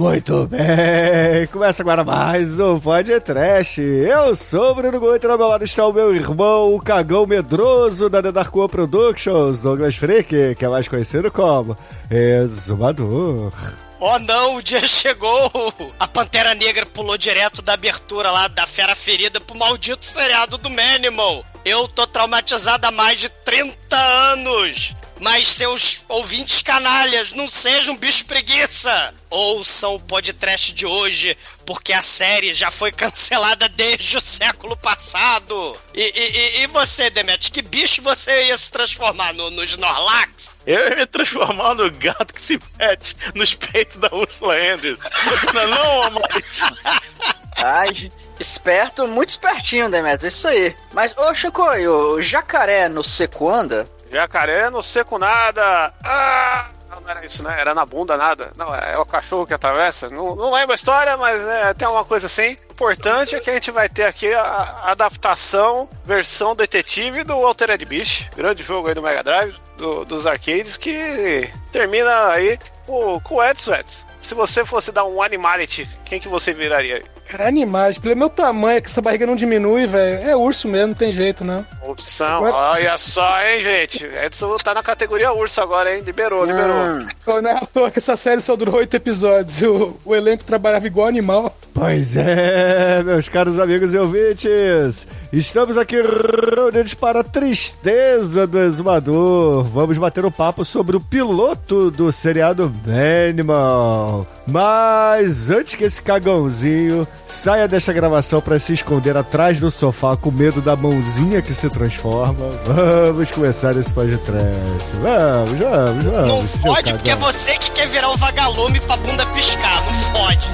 Muito bem, começa agora mais um Pod Trash. Eu sou o Bruno Goito ao meu lado está o meu irmão, o cagão medroso da The Dark One Productions, Douglas Freak, que é mais conhecido como Exumador. Oh não, o dia chegou! A Pantera Negra pulou direto da abertura lá da Fera Ferida pro maldito seriado do Manimal. Eu tô traumatizado há mais de 30 anos. Mas seus ouvintes canalhas, não sejam bicho preguiça! Ouçam o podcast de hoje, porque a série já foi cancelada desde o século passado. E, e- e- você, Demet, que bicho você ia se transformar no, no Snorlax? Eu ia me transformar no gato que se mete nos peitos da Ursula Andrews. não, não, Amate. Ai, esperto, muito espertinho, Demetrius, isso aí. Mas, ô Chicoio, o jacaré no seco anda? Jacaré não seco nada. Ah! Não, era isso, né? Era na bunda nada. Não, é o cachorro que atravessa. Não, não lembro a história, mas é, tem alguma coisa assim. O importante é que a gente vai ter aqui a, a adaptação, versão detetive do Altered Beast. Grande jogo aí do Mega Drive, do- dos arcades, que termina aí com, com o Edson, Edson. Se você fosse dar um animality, quem que você viraria aí? Cara, animais, pelo meu tamanho, que essa barriga não diminui, velho. É urso mesmo, não tem jeito, não. Opção, Agora- olha só, hein, gente. Edson tá na categoria urso agora, hein? Liberou, liberou. Hum, Não é à toa que essa série só durou oito episódios e o, o elenco trabalhava igual animal. Pois é, meus caros amigos e ouvintes. Estamos aqui reunidos para a tristeza do exumador. Vamos bater um papo sobre o piloto do seriado Animal. Mas antes que esse cagãozinho saia desta gravação para se esconder atrás do sofá com medo da mãozinha que se transforma, vamos começar esse podcast. Vamos, vamos, vamos. Não pode, porque é cagão. você que quer virar um vagalume pra bunda piscar. Não pode.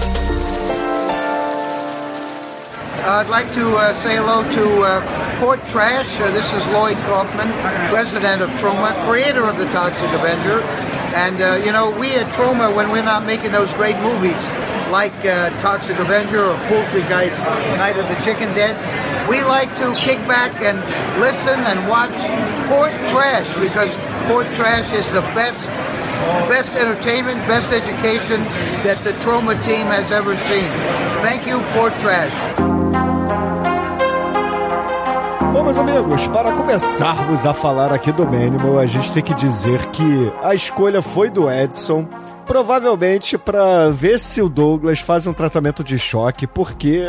I'd like to uh, say hello to uh, Port Trash. Uh, this is Lloyd Kaufman, president of Troma, creator of the Toxic Avenger. And, uh, you know, we at Troma, when we're not making those great movies like uh, Toxic Avenger or Poultry Guys Night of the Chicken Dead, we like to kick back and listen and watch Port Trash because Port Trash is the best best entertainment, best education that the Troma team has ever seen. Thank you, Port Trash. Bom, meus amigos, para começarmos a falar aqui do Manimal, a gente tem que dizer que a escolha foi do Edson. Provavelmente pra ver se o Douglas faz um tratamento de choque, porque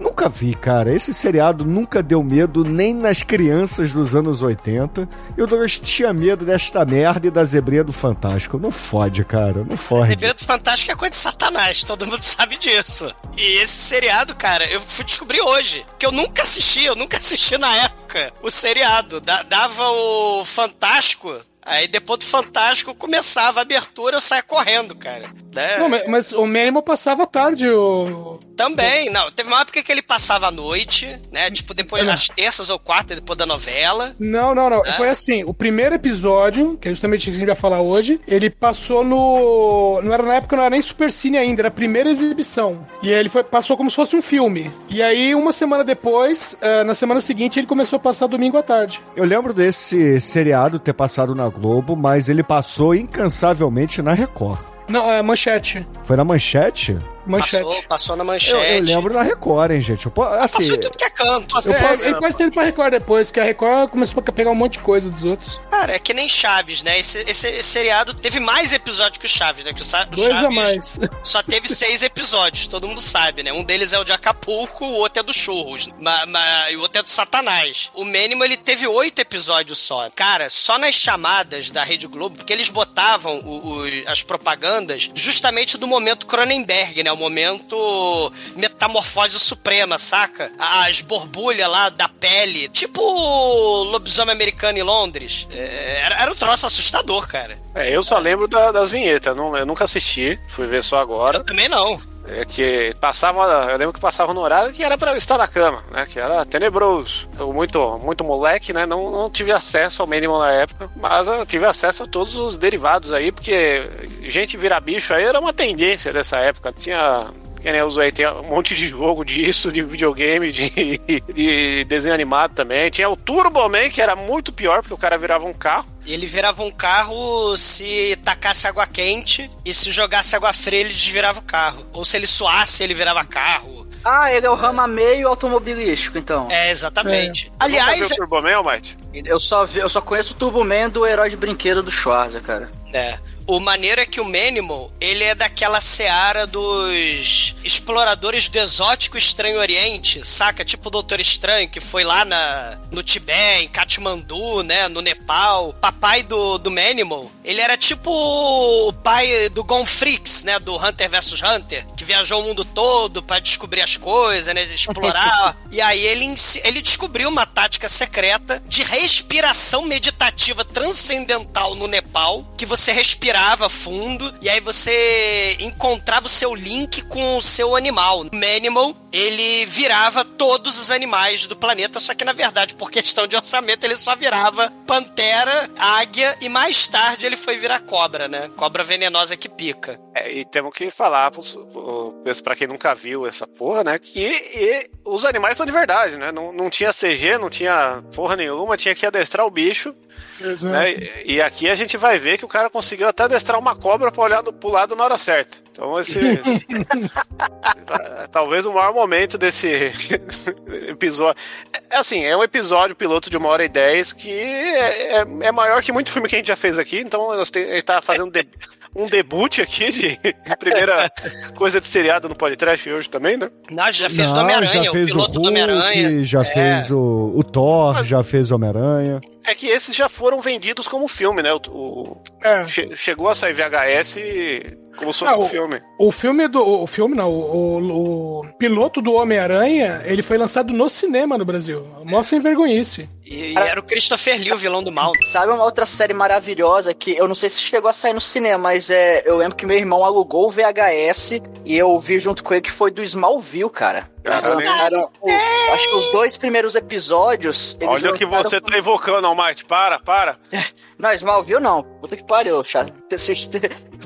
nunca vi, cara. Esse seriado nunca deu medo nem nas crianças dos anos 80. E o Douglas tinha medo desta merda e da zebrinha do Fantástico. Não fode, cara. Não fode. Segredo Fantástico é coisa de satanás, todo mundo sabe disso. E esse seriado, cara, eu fui descobrir hoje. Que eu nunca assisti, eu nunca assisti na época o seriado. Da- dava o Fantástico, aí depois do Fantástico começava a abertura, eu saia correndo, cara. Né? Não, mas, mas o Minimal passava tarde o. Também, não. Teve uma época que ele passava à noite, né? Tipo, depois das terças ou quartas, depois da novela. Não, não, não. É? Foi assim: o primeiro episódio, que é justamente o que a gente vai falar hoje, ele passou no. Não era na época, não era nem Super Cine ainda, era a primeira exibição. E aí ele foi, passou como se fosse um filme. E aí, uma semana depois, eh, na semana seguinte, ele começou a passar domingo à tarde. Eu lembro desse seriado ter passado na Globo, mas ele passou incansavelmente na Record. Não, é manchete. Foi na manchete? Manchete. Passou, passou na Eu, manchete. eu lembro na Record, hein, gente. Eu, assim, Passou em tudo que é canto. eu É, posso- ele quase teve pra Record depois, porque a Record começou a pegar um monte de coisa dos outros. Cara, é que nem Chaves, né? Esse, esse, esse seriado teve mais episódios que o Chaves, né? Que o, Sa- o Dois Chaves a mais. só teve seis episódios, todo mundo sabe, né? Um deles é o de Acapulco, o outro é do Churros, ma, ma- e o outro é do Satanás. O Mínimo, ele teve oito episódios só. Cara, só nas chamadas da Rede Globo, porque eles botavam o- o- as propagandas justamente do momento Cronenberg, né? Momento metamorfose suprema, saca? As borbulhas lá da pele, tipo lobisomem americano em Londres. É, era, era um troço assustador, cara. É, eu só lembro da- das vinhetas, não, eu nunca assisti, fui ver só agora. Eu também não. É que passava, eu lembro que passava no horário que era pra eu estar na cama, né? Que era tenebroso. Eu muito, muito moleque, né? Não, não tive acesso ao mínimo na época, mas eu tive acesso a todos os derivados aí, porque gente virar bicho aí era uma tendência dessa época. Tinha que nem eu usei, tinha um monte de jogo disso, de videogame, de, de desenho animado também. Tinha o Turbo Man, que era muito pior, porque o cara virava um carro. E ele virava um carro se tacasse água quente e se jogasse água fria ele desvirava o carro. Ou se ele suasse ele virava carro. Ah, ele é o rama meio automobilístico, então. É, exatamente. Nunca Aliás, viu o Turbo Man, Almighty? Eu só, vi- eu só conheço o Turbo Man do herói de brinquedo do Schwarza, cara. É. O maneiro é que o Manimal, ele é daquela seara dos exploradores do exótico Estranho Oriente, saca? Tipo o Doutor Estranho, que foi lá na, no Tibete, em Katmandu, né? No Nepal. Papai do, do Manimal, ele era tipo o pai do Gonfrix, né? Do Hunter vs Hunter, que viajou o mundo todo pra descobrir as coisas, né? Explorar. e aí ele, ele descobriu uma tática secreta de respiração meditativa transcendental no Nepal, que você respirava fundo e aí você encontrava o seu link com o seu animal. O Manimal, ele virava todos os animais do planeta, só que na verdade, por questão de orçamento, ele só virava pantera, águia e mais tarde ele foi virar cobra, né? Cobra venenosa que pica. É, e temos que falar pra quem nunca viu essa porra, né? Que e os animais são de verdade, né? Não, não tinha CG, não tinha porra nenhuma, tinha que adestrar o bicho. Exato. Né? E, e aqui a gente vai ver que o cara conseguiu até adestrar uma cobra pra olhar do, pro lado na hora certa. Então esse. esse- é, talvez o maior momento desse episódio. É assim, é um episódio piloto de uma hora e dez que é, é, é maior que muito filme que a gente já fez aqui, então nós tem- a gente tá fazendo de- um debut aqui de, primeira coisa de seriado no podcast hoje também, né? Nós já fez do Não, Homem-Aranha, já o fez piloto do Hulk, Homem-Aranha. Já É. fez o, o Thor, já fez o Homem-Aranha. É que esses já foram vendidos como filme, né? O, o- É. che- chegou a sair VHS como se fosse Ah, um o- filme. O filme do. O filme não, o, o- piloto do Homem-Aranha, ele foi lançado no cinema no Brasil. Mó sem vergonhice. E, e era o Christopher Lee, o vilão do mal. Sabe uma outra série maravilhosa que eu não sei se chegou a sair no cinema, mas é, eu lembro que meu irmão alugou o VHS e eu vi junto com ele que foi do Smallville, cara. Caralho. o- acho que os dois primeiros episódios. eles Olha o que você tá invocando, Almighty. Para, para. Não, Smallville não. Puta que pariu, chato.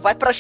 Vai pra,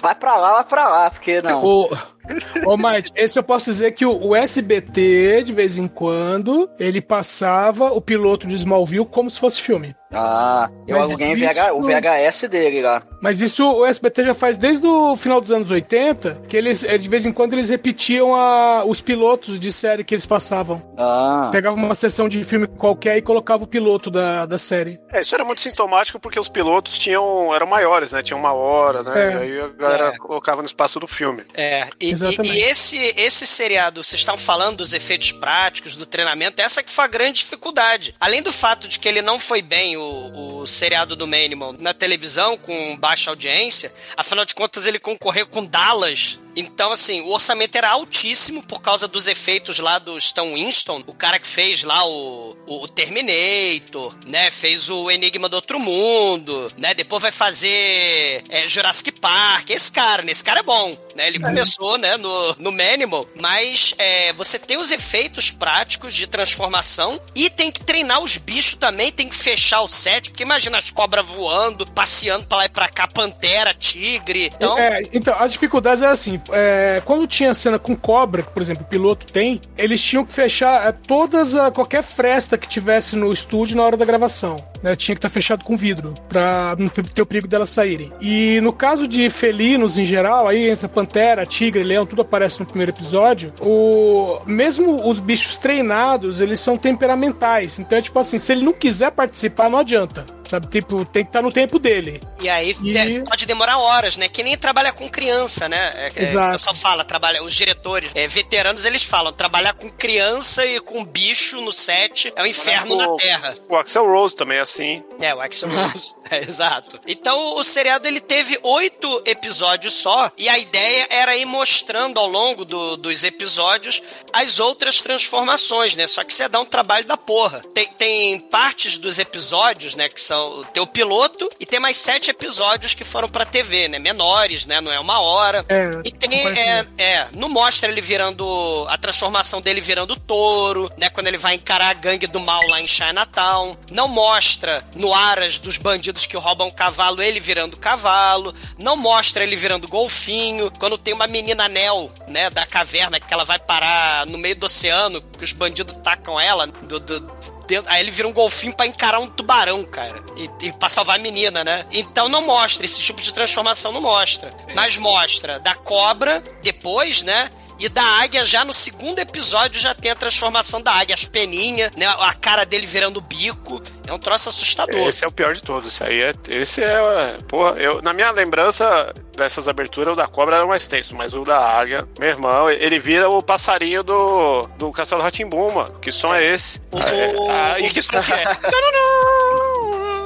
vai pra lá, vai pra lá, porque não. O, ô, Mike, esse eu posso dizer que o, o SBT, de vez em quando, ele passava o piloto de Smallville como se fosse filme. Ah, eu Mas aluguei isso- VH, o VHS dele lá. Mas isso o SBT já faz desde o final dos anos 80, que eles, eh, de vez em quando, eles repetiam a, os pilotos de série que eles passavam. Ah. Pegava uma sessão de filme qualquer e colocava o piloto da, da série. É, isso era muito sintomático porque os pilotos tinham eram maiores, né? Tinham uma hora, né? É. E aí a galera É. colocava no espaço do filme. É, e, Exatamente. e- e esse, esse seriado, vocês estão falando dos efeitos práticos, do treinamento, essa que foi a grande dificuldade. Além do fato de que ele não foi bem, o, o seriado do Manimal, na televisão, com baixa audiência, afinal de contas ele concorreu com Dallas. Então, assim, o orçamento era altíssimo por causa dos efeitos lá do Stan Winston, o cara que fez lá o, o Terminator, né? Fez o Enigma do Outro Mundo, né? Depois vai fazer é, Jurassic Park. Esse cara, né? Esse cara é bom, né? Ele começou, né, no, no Manimal, mas é, você tem os efeitos práticos de transformação e tem que treinar os bichos também, tem que fechar o set, porque imagina as cobras voando, passeando pra lá e pra cá, pantera, tigre. Então, É, então, as dificuldades eram assim: é, quando tinha cena com cobra, que, por exemplo, o piloto tem, eles tinham que fechar é, todas a, qualquer fresta que tivesse no estúdio na hora da gravação. Né? Tinha que estar fechado com vidro, pra não ter o perigo delas saírem. E no caso de felinos em geral, aí entra pantera, tigre, leão, tudo aparece no primeiro episódio. O mesmo os bichos treinados, eles são temperamentais. Então é tipo assim, se ele não quiser participar, não adianta. Sabe, tipo, tem que estar no tempo dele. E aí E- é, pode demorar horas, né? Que nem trabalha com criança, né? É, é, Exato. o pessoal fala, trabalha, os diretores, é, veteranos, eles falam, trabalhar com criança e com bicho no set é um inferno na O- Terra. O Axel Rose também é assim. É, o Axel Rose. É, exato. Então, o seriado, ele teve oito episódios só, e a ideia era ir mostrando ao longo do- dos episódios as outras transformações, né? Só que você dá um trabalho da porra. Tem, tem partes dos episódios, né, que são... Tem o piloto, e tem mais sete episódios que foram pra TV, né? Menores, né? Não é uma hora. É, E tem, é, é, não mostra ele virando, a transformação dele virando touro, né, quando ele vai encarar a gangue do mal lá em Chinatown. Não mostra no Aras dos bandidos que roubam cavalo, ele virando cavalo. Não mostra ele virando golfinho. Quando tem uma menina anel, né, da caverna, que ela vai parar no meio do oceano, que os bandidos tacam ela, do, do- dentro- aí ele vira um golfinho pra encarar um tubarão, cara. E, e pra salvar a menina, né? Então não mostra, esse tipo de transformação não mostra. Mas mostra da cobra, depois, né? E da águia já no segundo episódio já tem a transformação da águia, as peninhas, né? A cara dele virando bico. É um troço assustador. Esse é o pior de todos. Isso aí é. Esse é. Porra, eu, na minha lembrança dessas aberturas, o da cobra era mais tenso, mas o da águia, meu irmão, ele vira o passarinho do, do Castelo Ratimbum, mano. Que som é esse? O- Ah, e que som que é?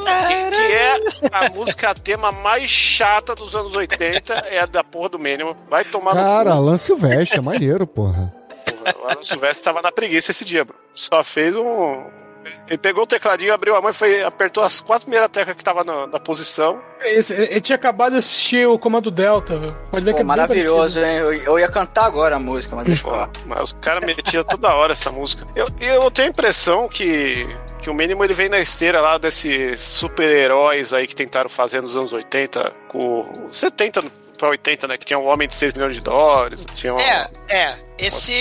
que, que é a música tema mais chata dos anos 80, é a da porra do Mínimo. Vai tomar Cara, no cu. Alan Silvestre, é maneiro, porra. Porra, o Alan Silvestre tava na preguiça esse dia, bro. Só fez um. Ele pegou o tecladinho, abriu a mão e foi, apertou as quatro primeiras teclas que tava na, na posição. Esse, ele tinha acabado de assistir o Comando Delta, velho. Pode ver Pô, que é bem maravilhoso, hein? Eu, eu ia cantar agora a música, mas deixa eu mas os caras metiam toda hora essa música. Eu, eu tenho a impressão que, que o mínimo ele vem na esteira lá desses super-heróis aí que tentaram fazer nos anos 80, com 70 pra 80, né? Que tinha um homem de 6 milhões de dólares, tinha um... É, é. Esse,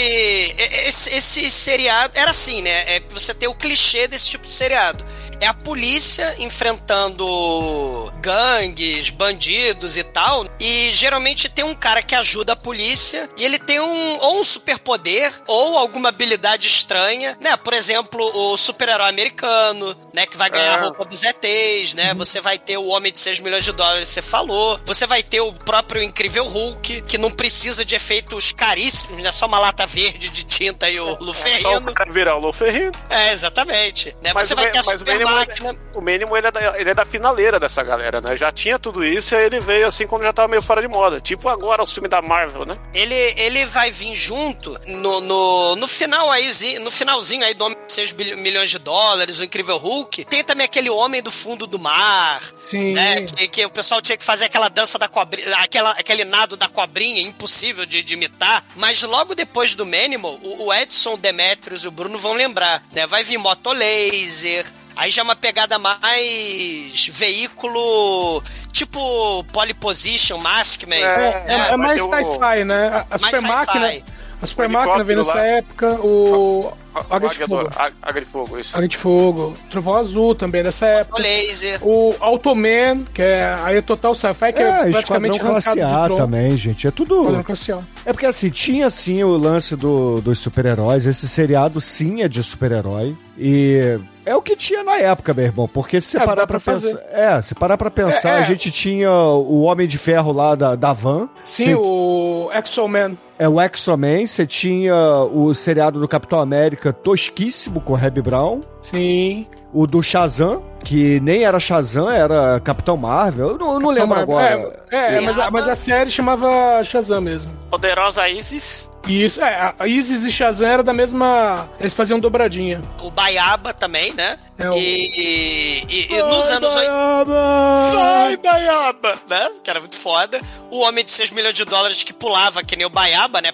esse, esse seriado era assim, né? É você tem o clichê desse tipo de seriado. É a polícia enfrentando gangues, bandidos e tal. E geralmente tem um cara que ajuda a polícia e ele tem um ou um superpoder ou alguma habilidade estranha, né? Por exemplo, o super-herói americano, né? Que vai ganhar a É. roupa dos ETs, né? Você vai ter o Homem de 6 milhões de dólares, você falou. Você vai ter o próprio Incrível Hulk, que não precisa de efeitos caríssimos, né? Só uma lata verde de tinta e o Só o Luferrino. cara virar o Luferrino. É, exatamente. Né? Mas Você o vai ter a super mínimo- máquina. O mínimo ele é, da, ele é da finaleira dessa galera, né? Já tinha tudo isso e aí ele veio assim quando já tava meio fora de moda. Tipo agora o filme da Marvel, né? Ele, ele vai vir junto no, no, no final aí, no finalzinho aí do 6 bil- milhões de dólares, o Incrível Hulk. Tem também aquele Homem do Fundo do Mar, Sim. né? Que, que o pessoal tinha que fazer aquela dança da cobrinha, aquela, aquele nado da cobrinha, impossível de, de imitar. Mas logo depois do Manimal, o, o Edson, o Demetrius e o Bruno vão lembrar, né? Vai vir moto laser. Aí já é uma pegada mais veículo, tipo Polyposition, Maskman. É, é, vai mais sci-fi, né? A, a Mais super máquina. A super O máquina veio nessa lá. época, o. Águia de Fogo. Águia de Fogo, isso. Águia de Fogo. Trovão Azul também dessa época. O laser. O Automan, que é aí é total sci-fi, que é, É, praticamente Classe A também, gente. É tudo. Classe A. É porque assim, tinha sim o lance do, dos super-heróis. Esse seriado sim é de super-herói. E é o que tinha na época, meu irmão. Porque se É, parar pra, pra pensar. É, se parar pra pensar, É, é. a gente tinha o Homem de Ferro lá da, da Van. Sim, o Exo-Man. É o X-Men, você tinha o seriado do Capitão América tosquíssimo com o Reb Brown. Sim. O do Shazam, que nem era Shazam, era Capitão Marvel. Eu não, eu não lembro agora. É, é, mas, a, mas a série chamava Shazam mesmo. Poderosa Isis. Isso, é, a Isis e Shazam era da mesma. Eles faziam dobradinha. O Baiaba também, né? É o- E, e- e nos anos 80. Baiaba! Vai! Baiaba, né? Que era muito foda. O Homem de 6 milhões de dólares que pulava que nem o Baiaba, né?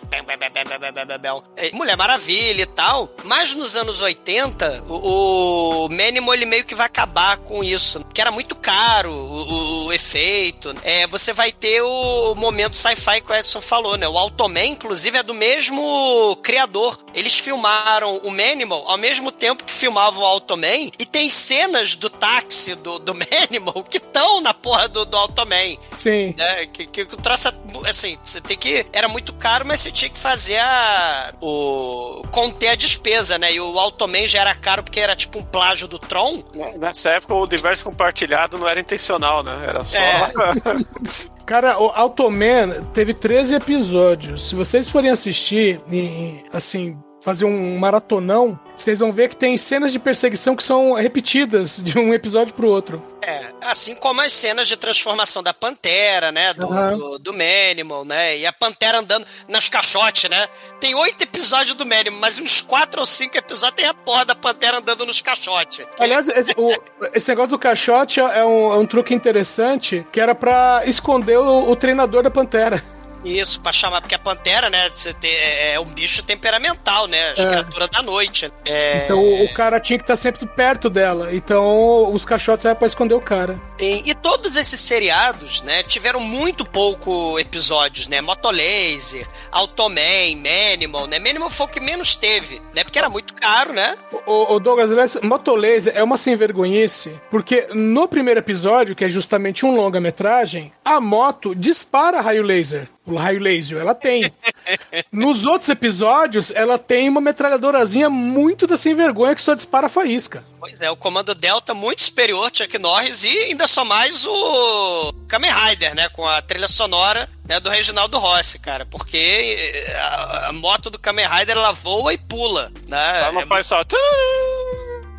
Mulher Maravilha e tal. Mas nos anos 80, o, o Manimal, ele meio que vai acabar com isso. Que era muito caro o, o- efeito. É, você vai ter o momento sci-fi que o Edson falou, né? O Automan, inclusive, é do mesmo criador. Eles filmaram o Manimal ao mesmo tempo que filmavam o Automan. E tem cenas do táxi do, do Manimal que estão na porra do, do Automan Sim. né? Que, que, que o troço, é- assim, você tem que. Era muito caro, mas você tinha que fazer a. O. conter a despesa, né? E o Automan já era caro porque era tipo um plágio do Tron. Nessa época, o universo compartilhado não era intencional, né? Era só. É. Cara, o Automan teve 13 episódios. Se vocês forem assistir, e, assim, fazer um maratonão, vocês vão ver que tem cenas de perseguição que são repetidas de um episódio pro outro. É, assim como as cenas de transformação da Pantera, né? Do, Aham. do, do Manimal, né? E a Pantera andando nos caixotes, né? Tem oito episódios do Manimal, mas uns quatro ou cinco episódios tem a porra da Pantera andando nos caixotes. Aliás, esse, o- esse negócio do caixote é um, é um truque interessante que era pra esconder o, o treinador da Pantera. Isso, pra chamar, porque a pantera, né, você tem- é é um bicho temperamental, né? As É. criaturas da noite. É, Então o, cara tinha que estar sempre perto dela. Então os caixotes eram pra esconder o cara. Sim, E todos esses seriados, né, tiveram muito pouco episódios, né? Motolaser, Automan, Manimal, né? Manimal foi o que menos teve, né? Porque era muito caro, né? O, o Douglas, Motolaser é uma sem vergonhice, porque no primeiro episódio, que é justamente um longa-metragem, a moto dispara raio laser. O raio laser, ela tem. Nos outros episódios, ela tem uma metralhadorazinha muito da sem vergonha que só dispara faísca. Pois é, o comando Delta muito superior Chuck Norris e ainda só mais o Kamen Rider, né? Com a trilha sonora né, do Reginaldo Rossi, cara. Porque eh, a, a moto do Kamen Rider, ela voa e pula, né? Ela não É faz só.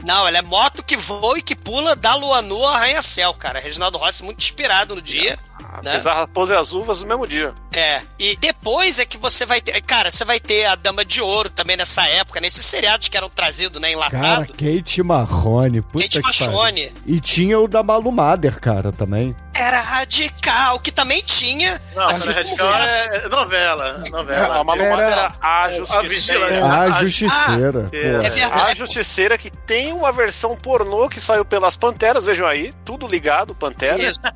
Não, ela é moto que voa e que pula da lua nua arranha-céu, cara. Reginaldo Rossi muito inspirado no dia. Né? Fez a raposa e as uvas no mesmo dia. É, e depois é que você vai ter. Cara, você vai ter a Dama de Ouro também nessa época, nesses seriados que eram trazidos, né, Cara, enlatado. Kate Marrone, puta Kate que pariu. Machone. E tinha o da Malu Mader, cara, também. Era radical, que também tinha. Não, assim como Radical era- é novela. Novela. a Malu era- era a justiceira. A, a- Justiceira. é. pô. É verdade. A Justiceira que tem uma versão pornô que saiu pelas Panteras, vejam aí, tudo ligado, Pantera. Isso. né?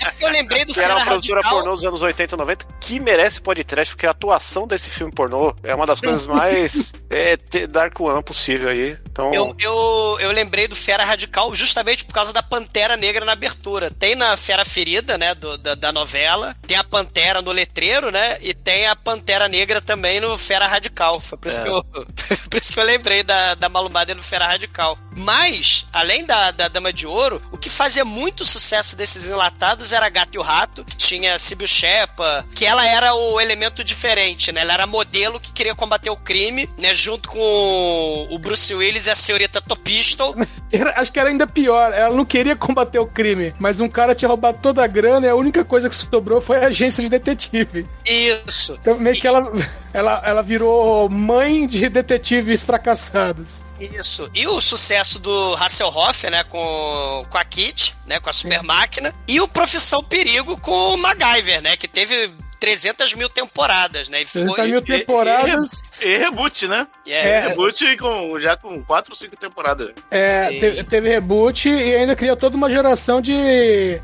É porque eu lembrei do Que era Fera uma produtora pornô dos anos 80 e 90 que merece podcast, porque a atuação desse filme pornô é uma das coisas mais é, Dark One possível aí. Então, Eu, eu, eu lembrei do Fera Radical justamente por causa da Pantera Negra na abertura. Tem na Fera Ferida, né, do- da, da novela, tem a Pantera no letreiro, né, e tem a Pantera Negra também no Fera Radical. Foi por isso, É. que, eu, por isso que eu lembrei da, da Malumbada no Fera Radical. Mas, além da, da Dama de Ouro, o que fazia muito sucesso desses enlatados era Gato e o Rato, que tinha Sibyl Shepa, que ela era o elemento diferente, né, ela era modelo que queria combater o crime, né, junto com o Bruce Willis e a senhorita Topistol. Era- acho que era ainda pior. Ela não queria combater o crime, mas um cara tinha roubado toda a grana e a única coisa que sobrou foi a agência de detetive. Isso. Então, meio que ela, ela, ela virou mãe de detetives fracassados. Isso. E o sucesso do Hasselhoff, né, com, com a Kit, né, com a super máquina, e o Profissão Perigo com o MacGyver, né, que teve 300 mil temporadas, né, e foi... 30 mil temporadas. E, e reboot, né? É, É. Reboot com, já com 4 ou 5 temporadas. É, Sim. te- teve reboot e ainda criou toda uma geração de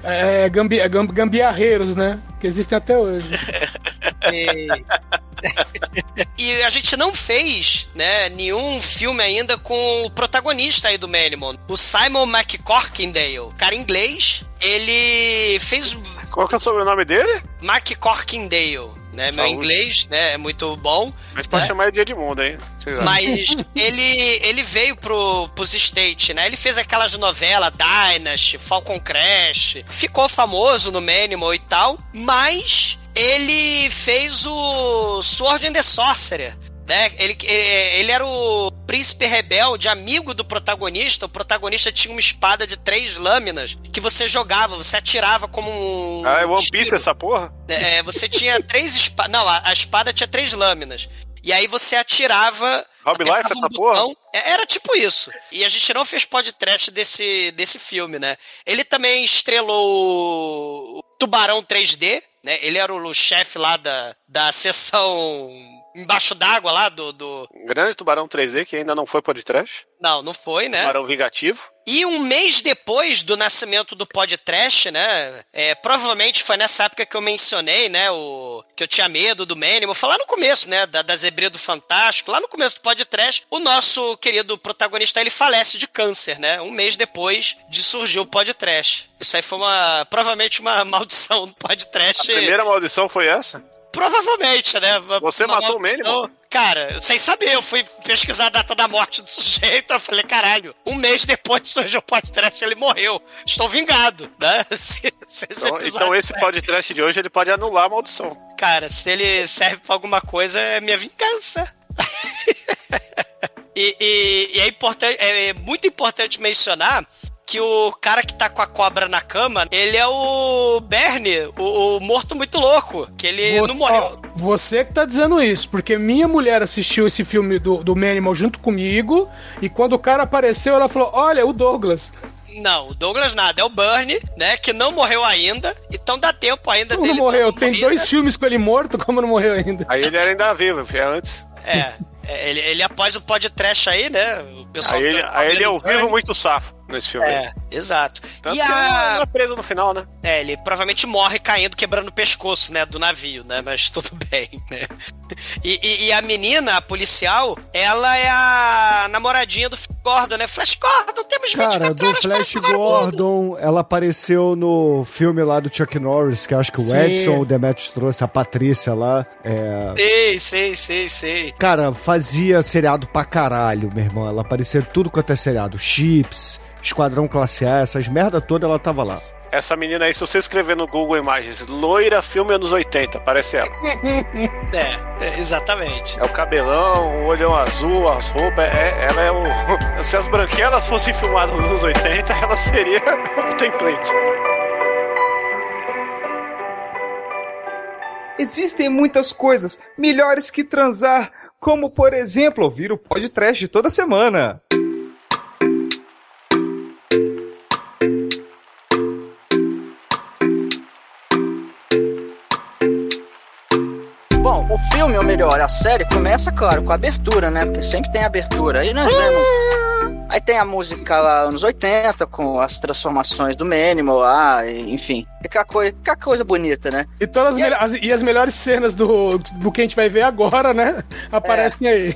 é, gambi, gam- gambiarreiros, né? Que existem até hoje. E... e a gente não fez, né, nenhum filme ainda com o protagonista aí do Manimal, o Simon McCorkindale, cara inglês, ele fez qual que é o sobrenome dele? McCorkindale, né, meu Saúde. inglês, né, é muito bom, Mas pode É. chamar de Edmundo, hein? Mas ele, ele veio pro, pros States, né? Ele fez aquelas novelas Dynasty, Falcon Crash, ficou famoso no Manimal e tal, mas ele fez o Sword and the Sorcerer. Né? Ele, ele, ele era o príncipe rebelde, amigo do protagonista. O protagonista tinha uma espada de três lâminas que você jogava, você atirava como um. Ah, é One Piece essa porra? É, você tinha três espadas. Não, a, a espada tinha três lâminas. e aí você atirava. Rob apertava Life, essa um porra? botão. É, Era tipo isso. E a gente não fez podcast desse, desse filme, né? Ele também estrelou o Tubarão 3D, né? Ele era o chefe lá da, da sessão embaixo d'água lá do, do. Grande Tubarão 3D, que ainda não foi podcast. Não, não foi, né? Tubarão Vingativo. E um mês depois do nascimento do podcast, né? é, provavelmente foi nessa época que eu mencionei, né? O, que eu tinha medo do Mânimo. Foi lá no começo, né? Da, da Zebria do Fantástico. Lá no começo do podcast, o nosso querido protagonista ele falece de câncer, né? Um mês depois de surgir o podcast. Isso aí foi uma. Provavelmente uma maldição do podcast. A primeira maldição foi essa? Provavelmente, né? Você uma matou o maldição. Mânimo? Cara, sem saber, eu fui pesquisar a data da morte do sujeito, eu falei, caralho, um mês depois de surgir o podcast, ele morreu. Estou vingado, né? Se- se esse Então, episódio- então esse podcast de hoje ele pode anular a maldição. Cara, se ele serve pra alguma coisa, é minha vingança. e, e- e é, importante, é muito importante mencionar que o cara que tá com a cobra na cama, ele é o Bernie, o, o morto muito louco, que ele Você, não morreu. ó, você que tá dizendo isso, porque minha mulher assistiu esse filme do, do Manimal junto comigo, e quando o cara apareceu, ela falou: Olha, o Douglas. Não, o Douglas nada, é o Bernie, né, que não morreu ainda, então dá tempo ainda Como dele não morreu? Tem morrida. dois filmes com ele morto, como não morreu ainda? Aí ele era ainda vivo, é antes. É, é, ele, ele após o podcast aí, né, o pessoal... Aí ele, tá aí ele é o vivo muito safo nesse filme. aí. É, exato. Tanto e que ele não a... é preso no final, né? É, ele provavelmente morre caindo, quebrando o pescoço, né, do navio, né, mas tudo bem, né. E, e- e a menina, a policial, ela é a namoradinha do Flash Gordon, né, Flash Gordon, temos 24 Cara, do Flash. Gordon, ela apareceu no filme lá do Chuck Norris, que eu acho que o Sim. Edson, o Demetrius trouxe, a Patrícia lá. É... Sei, sei, sei, sei. Cara, fazia seriado pra caralho, meu irmão. Ela aparecia tudo quanto é seriado. Chips, Esquadrão Classe A, essas merda toda, ela tava lá. Essa menina aí, se você escrever no Google Imagens, loira filme anos 80, parece ela. É, é, exatamente. É o cabelão, o olhão azul, as roupas, é, ela é o... Se as branquelas fossem filmadas nos anos 80, ela seria o template. Existem muitas coisas melhores que transar, como por exemplo ouvir o podcast toda semana. Filme, ou melhor, a série, começa, claro, com a abertura, né? Porque sempre tem abertura. Aí nós vemos. Aí tem a música lá, anos 80, com as transformações do Manimal lá, e, enfim. Aquela coisa, aquela coisa bonita, né? E, todas as, E as- e as melhores cenas do, do que a gente vai ver agora, né? Aparecem aí.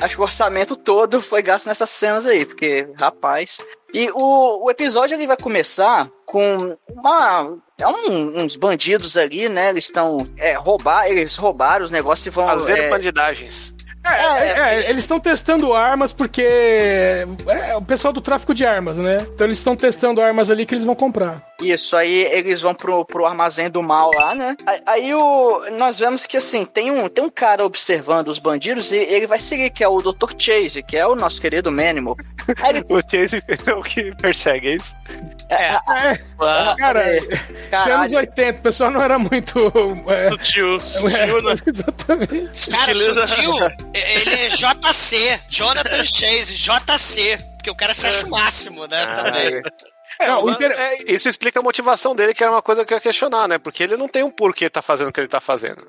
Acho que o orçamento todo foi gasto nessas cenas aí, porque, rapaz. E o, o episódio ele vai começar com uma. É um- uns bandidos ali, né? Eles estão. É, roubar, eles roubaram os negócios e vão. Fazendo é, bandidagens. É, é, é, eles estão testando armas porque é o pessoal do tráfico de armas, né? Então eles estão testando armas ali que eles vão comprar. Isso, aí eles vão pro, pro armazém do mal lá, né? Aí, aí o, nós vemos que, assim, tem um, tem um cara observando os bandidos e ele vai seguir, que é o Dr. Chase, que é o nosso querido Manimal. Ele... O Chase é o que persegue, é isso? É. Ah, Cara, é, é caralho. anos 80, o pessoal não era muito. É, tio, o é, tio, né? exatamente. Cara, sutil, ele é JC, Jonathan Chase, JC, porque o cara se acha o máximo, né, também. É, Não, o mas- inter- é, isso explica a motivação dele, que era uma coisa que eu ia questionar, né? Porque ele não tem um porquê tá fazendo o que ele tá fazendo.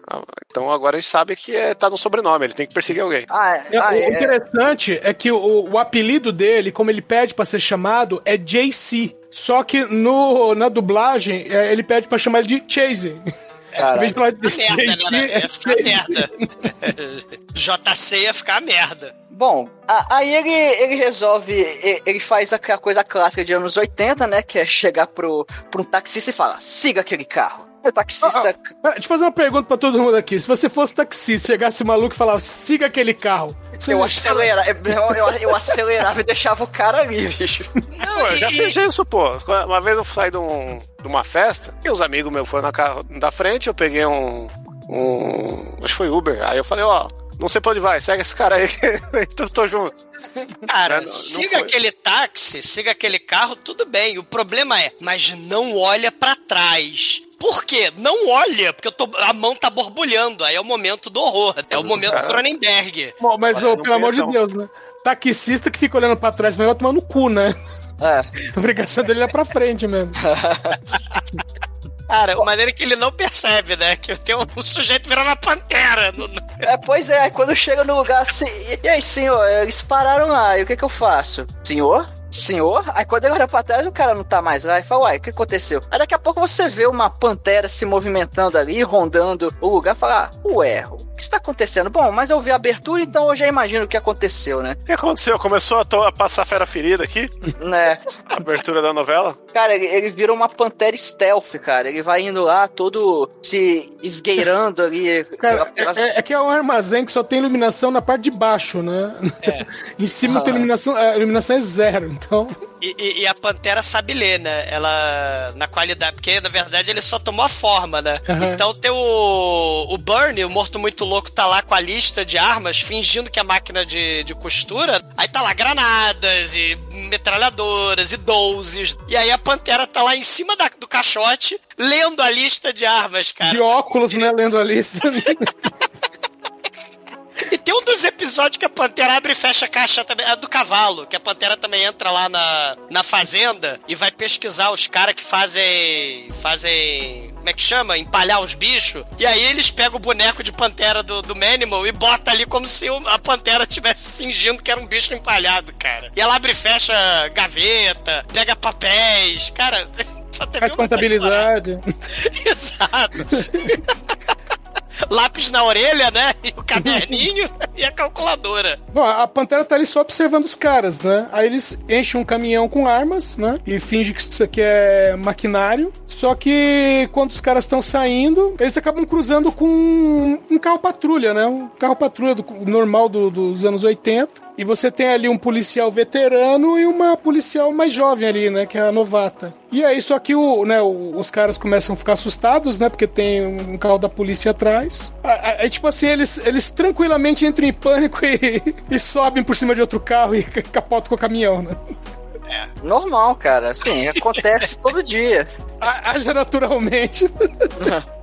Então agora a gente sabe que é, tá no sobrenome, ele tem que perseguir alguém. Ah, é, É, ah, o é, interessante é que o, o apelido dele, como ele pede pra ser chamado, é JC. Só que no, na dublagem, é, ele pede pra chamar ele de Chase. Em vez de falar de Ficar merda, né? JC, Ia ficar merda. JC ia ficar merda. Bom, a- aí ele, ele resolve, e- ele faz aquela coisa clássica de anos 80, né? Que é chegar pro, pro um taxista e falar, siga aquele carro. Taxista... Ah, Deixa eu fazer uma pergunta pra todo mundo aqui. Se você fosse taxista, chegasse um maluco e falasse, siga aquele carro. Eu, acelera, eu, eu, eu acelerava e deixava o cara ali, bicho. Não, Pô, eu já fiz isso, pô. Uma vez eu saí de, um- de uma festa e os amigos meus foram na carro da frente, eu peguei um. um acho que foi Uber. Aí eu falei, ó, não sei pra onde vai, segue esse cara aí, eu tô junto. Cara, Não, não siga foi. aquele táxi, siga aquele carro, tudo bem. O problema é, mas não olha pra trás. Por quê? Não olha, porque eu tô, a mão tá borbulhando. Aí é o momento do horror. É o momento Cara. Cronenberg. Bom, mas, ô, não pelo amor de percam. Deus, né? Taxista que fica olhando pra trás, mas vai tomar no cu, né? É. A obrigação dele é pra frente mesmo. Cara, a maneira que ele não percebe, né? Que tem um, um sujeito virando uma pantera. no- É, pois é, quando chega no lugar assim, e aí, senhor, eles pararam lá, e o que que eu faço? Senhor? Senhor? Aí quando ele olha pra trás, o cara não tá mais lá e fala, uai, o que aconteceu? Aí daqui a pouco você vê uma pantera se movimentando ali, rondando o lugar, e fala, ah, ué, o que está acontecendo? Bom, mas eu vi a abertura, então eu já imagino o que aconteceu, né? O que aconteceu? Começou a, a passar fera ferida aqui? né? A abertura da novela? Cara, ele, ele vira uma pantera stealth, cara. Ele vai indo lá todo se esgueirando ali. Cara, pelas- é, é que é um armazém que só tem iluminação na parte de baixo, né? em cima não tem Ah. iluminação, a iluminação é zero, então. E, e- e a pantera sabe ler, né? Ela. Na qualidade. Porque, na verdade, ele só tomou a forma, né? Aham. Então tem o. O Bernie, o morto muito louco, tá lá com a lista de armas, fingindo que é máquina de, de costura. Aí tá lá granadas e metralhadoras e 12. E aí a pantera tá lá em cima da- do caixote, lendo a lista de armas, cara. de óculos, né? Lendo a lista. E tem um dos episódios que a Pantera abre e fecha a caixa também, a do cavalo, que a Pantera também entra lá na, na fazenda e vai pesquisar os caras que fazem. fazem. como é que chama? Empalhar os bichos. E aí eles pegam o boneco de Pantera do, do Manimal e bota ali como se a Pantera estivesse fingindo que era um bicho empalhado, cara. E ela abre e fecha gaveta, pega papéis, cara. Faz contabilidade. Exato. Lápis na orelha, né? E o caderninho e a calculadora. Bom, a Pantera tá ali só observando os caras, né? Aí eles enchem um caminhão com armas, né? E fingem que isso aqui é maquinário. Só que quando os caras estão saindo, eles acabam cruzando com um, um carro patrulha, né? Um carro patrulha do- normal do- dos anos 80. E você tem ali um policial veterano e uma policial mais jovem ali, né? Que é a novata. E aí, só que o, né, os caras começam a ficar assustados, né? Porque tem um carro da polícia atrás. Aí, aí, tipo assim, eles, eles tranquilamente entram em pânico e, e sobem por cima de outro carro e capotam com o caminhão, né? Normal, cara. Assim, acontece todo dia. A- Haja naturalmente.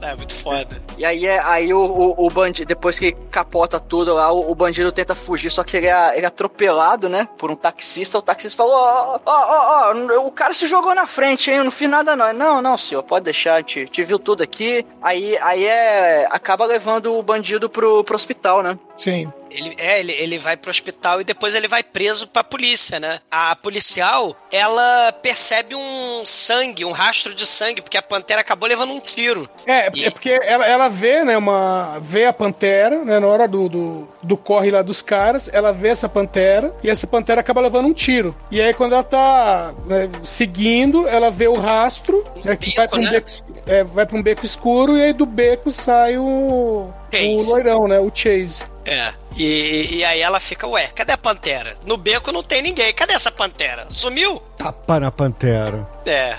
É muito foda. E aí, é, aí o, o, o bandido, depois que capota tudo lá, o, o bandido tenta fugir, só que ele é, ele é atropelado, né? Por um taxista. O taxista falou: Ó, ó, ó, ó, o cara se jogou na frente, hein? Eu não fiz nada, não. Não, não, senhor, pode deixar, a gente, te viu tudo aqui. Aí, aí é. Acaba levando o bandido pro, pro hospital, né? Sim. Ele, é, ele, ele vai pro hospital e depois ele vai preso pra polícia, né? A policial, ela percebe um sangue, um rastro de sangue, porque a pantera acabou levando um tiro. É, E- é porque ela, ela vê, né, uma. vê a pantera, né, na hora do, do, do corre lá dos caras, ela vê essa pantera e essa pantera acaba levando um tiro. E aí, quando ela tá né, seguindo, ela vê o rastro, né, que beco, vai pra, um né? beco, é, vai pra um beco escuro, e aí do beco sai o. O Chase. loirão, né? O Chase. É. E, e aí ela fica, ué, cadê a pantera? No beco não tem ninguém. Cadê essa pantera? Sumiu? Tapa na pantera. É,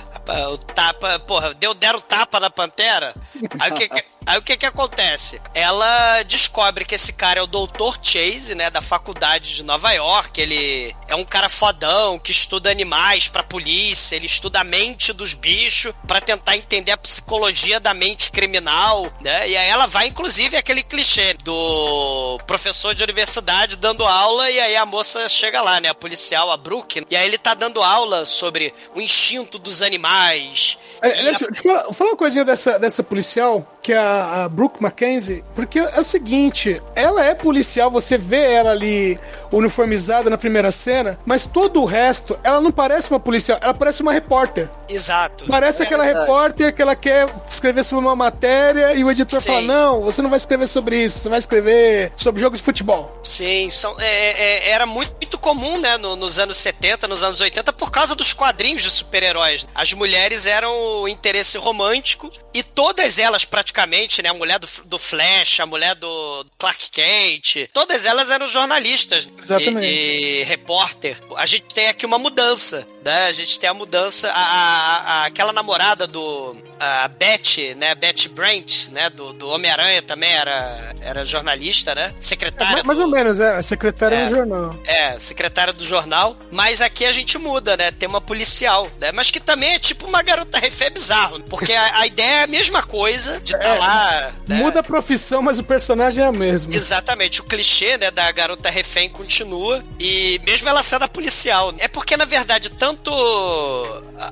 o tapa, porra, deu, deram tapa na pantera. Aí o que que, aí o que que acontece? Ela descobre que esse cara é o Dr. Chase, né, da faculdade de Nova York. Ele é um cara fodão que estuda animais pra polícia, ele estuda a mente dos bichos pra tentar entender a psicologia da mente criminal, né? E aí ela vai, inclusive, aquele clichê do professor de universidade dando aula e aí a moça chega lá, né, a policial, a Brooke, e aí ele tá dando aula sobre o instinto dos animais. É, Aliás, deixa eu falar, uma coisinha dessa, dessa policial, que é a, Brooke Mackenzie, porque é o seguinte, ela é policial, você vê ela ali uniformizada na primeira cena, mas todo o resto, ela não parece uma policial, ela parece uma repórter. Exato. Parece aquela verdade. repórter que ela quer escrever sobre uma matéria e o editor Sim. fala: Não, você não vai escrever sobre isso, você vai escrever sobre jogo de futebol. Sim, são, é, é, era muito, muito comum, né, no- nos anos 70, nos anos 80, por causa dos quadrinhos de super-heróis. As mulheres eram o interesse romântico e todas elas, praticamente, né, a mulher do, do Flash, a mulher do Clark Kent, todas elas eram jornalistas. Exatamente. e, e repórter, a gente tem aqui uma mudança, né? A gente tem a mudança, a, a- a- aquela namorada do a Beth, né? Beth Brant, né? Do, do Homem-Aranha também era, era jornalista, né? Secretária. Mais, mais ou menos, é. Secretária É. no jornal. É, secretária do jornal, mas aqui a gente muda, né? Tem uma policial, né? Mas que também é tipo uma garota refém bizarro, porque a, a ideia é a mesma coisa de estar É, lá. né? Muda a profissão, mas o personagem é a mesma. Exatamente, o clichê, né, da garota refém continua e mesmo ela sendo a policial. É porque, na verdade, tanto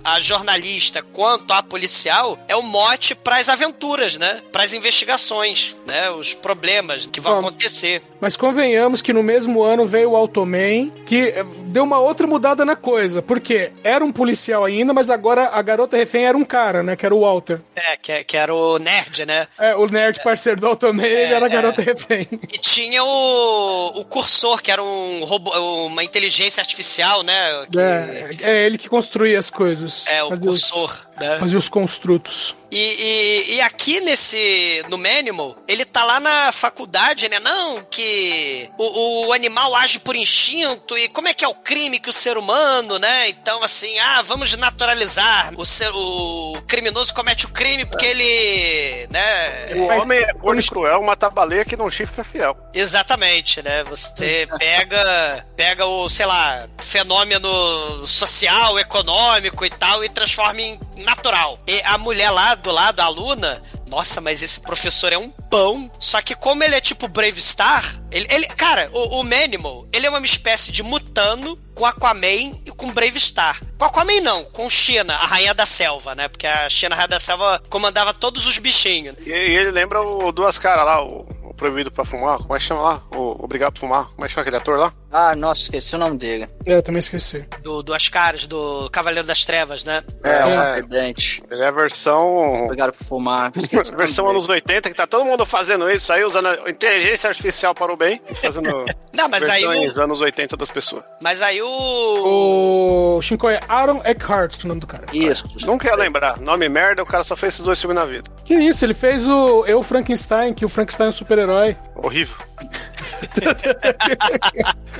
a, a jornalista quanto a policial é o mote pras aventuras, né? Pras investigações, né? Os problemas que vão Bom. acontecer. Mas convenhamos que no mesmo ano veio o Automan, que eh, deu uma outra mudada na coisa. Porque era um policial ainda, mas agora a garota refém era um cara, né? Que era o Walter. É, que, que era o nerd, né? É, o nerd parceiro do Automan, ele era a é. garota refém. E tinha o, o cursor, que era um robô, uma inteligência artificial, né? Que- É, é ele que construía as coisas. É, o fazia os- cursor, né? Fazia os construtos. E, e, e aqui nesse. No Manimal, ele tá lá na faculdade, né? Não, que o, o animal age por instinto e como é que é o crime que o ser humano, né? Então, assim, ah, vamos naturalizar. O, ser, o criminoso comete o crime porque ele. né? O homem é gordo e cruel, mata a baleia que não chifre é fiel. Exatamente, né? Você pega, pega o, sei lá, fenômeno social, econômico e tal e transforma em natural. E a mulher lá do lado, a aluna, nossa, mas esse professor é um pão. Só que como ele é tipo Brave Star, ele, ele cara, o, o Manimal, ele é uma espécie de mutano com Aquaman e com Brave Star. Com Aquaman não, com Xena, a rainha da selva, né? Porque a Xena, a rainha da selva, comandava todos os bichinhos. E, e ele lembra o Duas Caras lá, o, o Proibido pra Fumar. Como é que chama lá? O Obrigado pra Fumar. Como é que chama aquele ator lá? Ah, nossa, esqueci o nome dele. É, eu também esqueci. Do, do Ascaris, do Cavaleiro das Trevas, né? É, É, Dente. Ele é a versão. Obrigado por fumar. O Versão anos 80, que tá todo mundo fazendo isso aí, usando a inteligência artificial para o bem e fazendo Não, mas aí o, versões anos 80 das pessoas. Mas aí o. O Shinko é Aaron Eckhart, o nome do cara. Isso. Nunca ia lembrar. Nome merda, o cara só fez esses dois filmes na vida. Que isso, ele fez o Eu Frankenstein, que o Frankenstein é um super-herói. Horrível.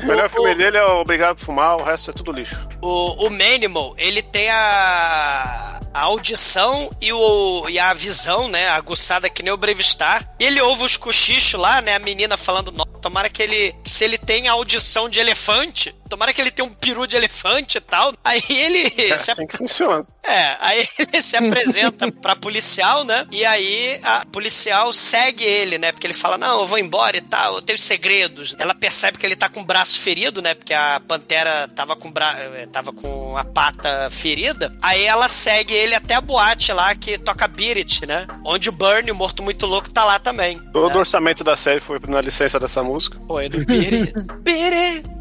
o melhor filme dele é Obrigado por Fumar, o resto é tudo lixo. O, o Manimal, ele tem a, a audição e, o, e a visão, né? Aguçada que nem o Brave Star. Ele ouve os cochichos lá, né? A menina falando, "Nossa, tomara que ele. Se ele tem a audição de elefante, tomara que ele tenha um peru de elefante e tal. Aí ele. É se assim que funciona. É, aí ele se apresenta pra policial, né? E aí a policial segue ele, né? Porque ele fala: Não, eu vou embora e tal, eu tenho segredos. Ela percebe que ele tá com o braço ferido, né? Porque a pantera tava com, o bra... eh, tava com a pata ferida. Aí ela segue ele até a boate lá que toca Beat It, né? Onde o Bernie, o morto muito louco, tá lá também. Todo né? o orçamento da série foi na licença dessa música. Foi do Beat It. Beat It.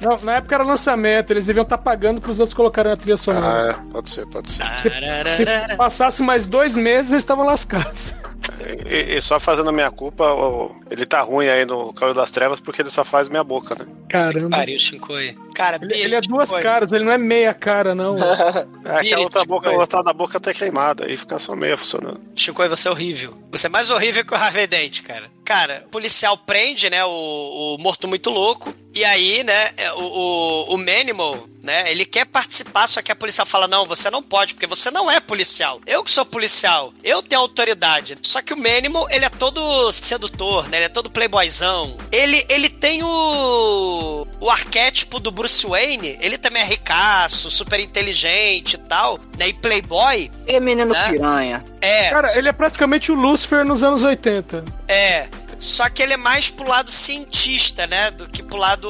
Não, na época era lançamento, eles deviam estar pagando pros outros colocarem na trilha sonora. Ah, é, pode ser, pode ser. Se, se passasse mais dois meses, eles estavam lascados. E, e só fazendo a minha culpa, o- ele tá ruim aí no Cavaleiro das Trevas porque ele só faz meia boca, né? Caramba. Pariu, Shinkoi. Cara, Ele, ele é duas Shinkoi. caras, ele não é meia cara, não. É que a outra boca, a outra da boca tá queimada, aí fica só meia funcionando. Shinkoi, você é horrível. Você é mais horrível que o Harvey Dent, cara. Cara, o policial prende, né, o, o morto muito louco. E aí, né, é, o, o, o Manimal, né, ele quer participar, só que a policial fala, não, você não pode, porque você não é policial. Eu que sou policial, eu tenho autoridade. Só que o Manimal, ele é todo sedutor, né, ele é todo playboyzão. Ele, ele tem o, o arquétipo do Bruce Wayne, ele também é ricaço, super inteligente e tal, né, e playboy. E menino Né? piranha. É, Cara, ele é praticamente o Lucifer nos anos 80. É. Só que ele é mais pro lado cientista, né? Do que pro lado,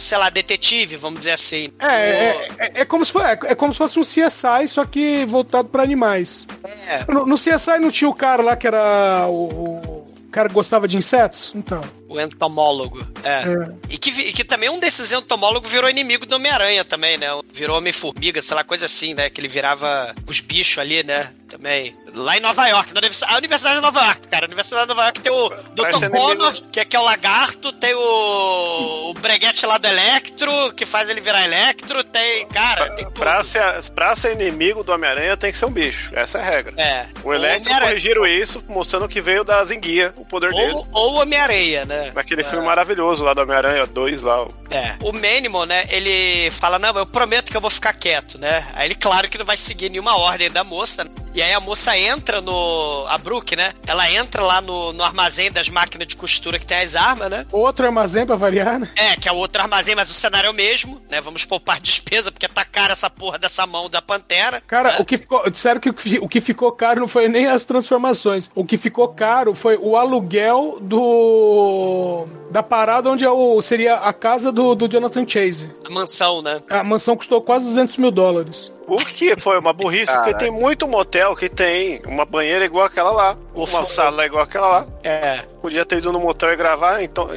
sei lá, detetive, vamos dizer assim. É, é, é, é como se fosse, é, é como se fosse um CSI, só que voltado pra animais. É, No, no CSI não tinha o cara lá que era o, o cara que gostava de insetos? Então. o entomólogo. É. É. E, que, e que também um desses entomólogos virou inimigo do Homem-Aranha também, né? Virou Homem-Formiga, sei lá, coisa assim, né? Que ele virava os bichos ali, né? Também. Lá em Nova York, na a Universidade de Nova York, cara. A Universidade de Nova York tem o Dr. Connor, que é, que é o lagarto, tem o, o breguete lá do Electro, que faz ele virar Electro, tem, cara, tem tudo. Pra ser, pra ser inimigo do Homem-Aranha tem que ser um bicho. Essa é a regra. É. O Electro corrigiram isso, mostrando que veio da Zinguia, o poder dele. Ou, ou Homem-Areia, né? Naquele filme maravilhoso lá do Homem-Aranha 2 lá. o- É. O Manimal, né, ele fala, não, eu prometo que eu vou ficar quieto, né? Aí ele, claro que não vai seguir nenhuma ordem da moça. né? E aí a moça entra no... A Brooke, né? Ela entra lá no, no armazém das máquinas de costura que tem as armas, né? Outro armazém pra variar, né? É, que é outro armazém, mas o cenário é o mesmo, né? Vamos poupar despesa, porque tá cara essa porra dessa mão da Pantera. Cara, né? o que ficou. Disseram que o que- o que ficou caro não foi nem as transformações. O que ficou caro foi o aluguel do. Da parada onde é o, seria a casa do, do Jonathan Chase. A mansão, né? A mansão custou quase 200 mil dólares. O que foi uma burrice, porque tem muito motel que tem uma banheira igual aquela lá, uma fo- sala igual aquela lá. É. Podia ter ido no motel e gravar, então.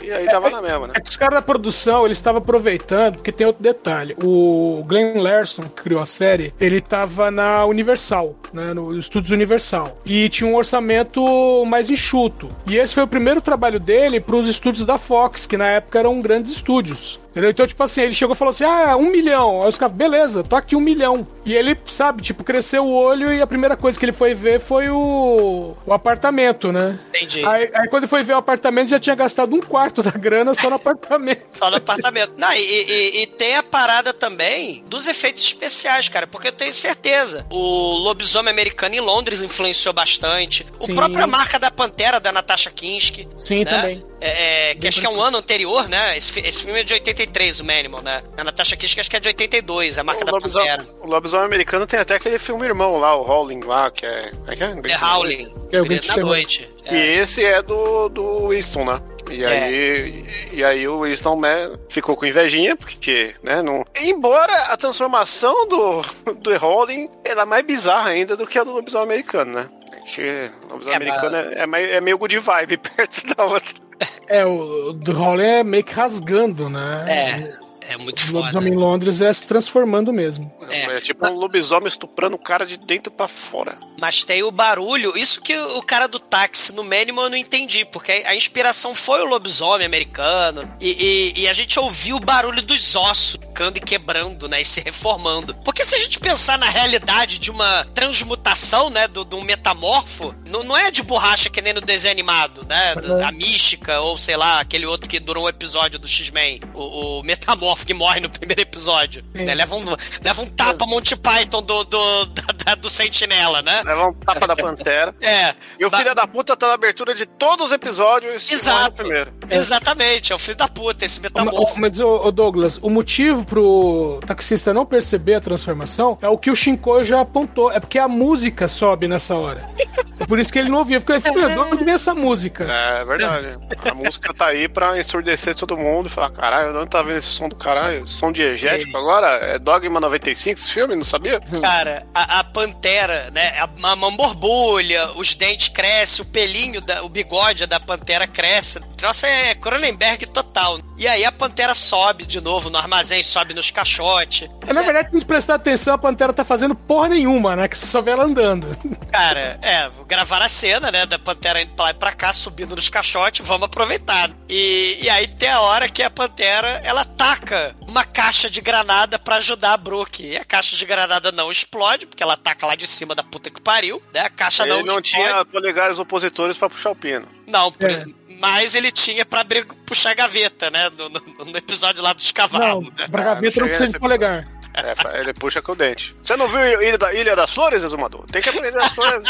E aí tava na mesma, né? É que os caras da produção, eles estavam aproveitando, porque tem outro detalhe. O Glenn Larson, que criou a série, ele tava na Universal, né, no Estúdios Universal. E tinha um orçamento mais enxuto. E esse foi o primeiro trabalho dele pros estúdios da Fox, que na época eram grandes estúdios. Entendeu? Então, tipo assim, ele chegou e falou assim: ah, um milhão. Aí os caras, beleza, tô aqui um milhão. E ele, sabe, tipo, cresceu o olho e a primeira coisa que ele foi ver foi o, o apartamento, né? Entendi. Aí, aí quando ele foi ver o apartamento, já tinha gastado um quarto da grana só no apartamento. Só no apartamento. Não, e, e- e tem a parada também dos efeitos especiais, cara, porque eu tenho certeza. O lobisomem americano em Londres influenciou bastante. Sim. O própria marca da Pantera, da Natasha Kinski. Sim, né? também. É, é, que acho que é um ano anterior, né? Esse, esse filme é de 83, o Manimal, né? A Natasha Kinski acho que é de 82, a marca O da lobisomem, Pantera. o lobisomem americano tem até aquele filme irmão lá, o Howling lá, que é. Como é que é? The Howling. É o Grito na Exterminador. noite. E esse é do, do Winston, né? E É. aí, e aí o Winston né, ficou com invejinha, porque, né, não... Embora a transformação do, do Howling era mais bizarra ainda do que a do lobisomem americano, né? Porque o lobisomem É, americano é, é, é meio good vibe perto da outra. É, o do Holland é meio que rasgando, né? É, é muito O foda. lobisomem em Londres é se transformando mesmo. É. É, tipo um lobisomem estuprando o cara de dentro pra fora. Mas tem o barulho, isso que o cara do táxi no Manimal eu não entendi, porque a inspiração foi o lobisomem americano, e, e- e a gente ouviu o barulho dos ossos ficando e quebrando, né, e se reformando. Porque se a gente pensar na realidade de uma transmutação, né, do, do metamorfo, não, não é de borracha que nem no desenho animado, né, Uhum. a mística, ou sei lá, aquele outro que durou um episódio do X-Men, o, o metamorfo que morre no primeiro episódio, né, leva um, leva um tapa Monty Python do, do, da- do Sentinela, né? Leva um tapa da pantera. É. E o Ba- filho da puta tá na abertura de todos os episódios. Exato. primeiro. Exatamente, é o filho da puta, esse metamorfo. Mas, ô, ô, Douglas, o motivo pro taxista não perceber a transformação é o que o Shinko já apontou. É porque a música sobe nessa hora. É por isso que ele não ouvia. Porque ele falou, de onde vem essa música? É verdade. A música tá aí pra ensurdecer todo mundo e falar: caralho, não tá vendo esse som do caralho? Som diegético agora? É Dogma 95 esse filme? Não sabia? Cara, a, a pantera, né? A, a mão borbulha, os dentes crescem, o pelinho, da, o bigode da pantera cresce. Nossa, é Cronenberg total. E aí a pantera sobe de novo no armazém, sobe nos caixotes. É, na verdade, se a gente prestar atenção, a Pantera tá fazendo porra nenhuma, né? Que você só vê ela andando. Cara, é, gravar a cena, né? Da Pantera indo pra lá e pra cá, subindo nos caixotes, vamos aproveitar. E, e aí tem a hora que a Pantera, ela taca uma caixa de granada pra ajudar a Brooke. E a caixa de granada não explode, porque ela taca lá de cima da puta que pariu, né? A caixa Ele não, não explode. tinha polegares opositores pra puxar o pino. Não, por- É. mas ele tinha pra abrir- puxar a gaveta, né? No, no- no episódio lá dos Não, cavalos. né? pra gaveta não cheguei precisa de polegar. É, ele puxa com o dente. Você não viu Ilha, da, Ilha das Flores, Exumador? Tem que aprender as coisas.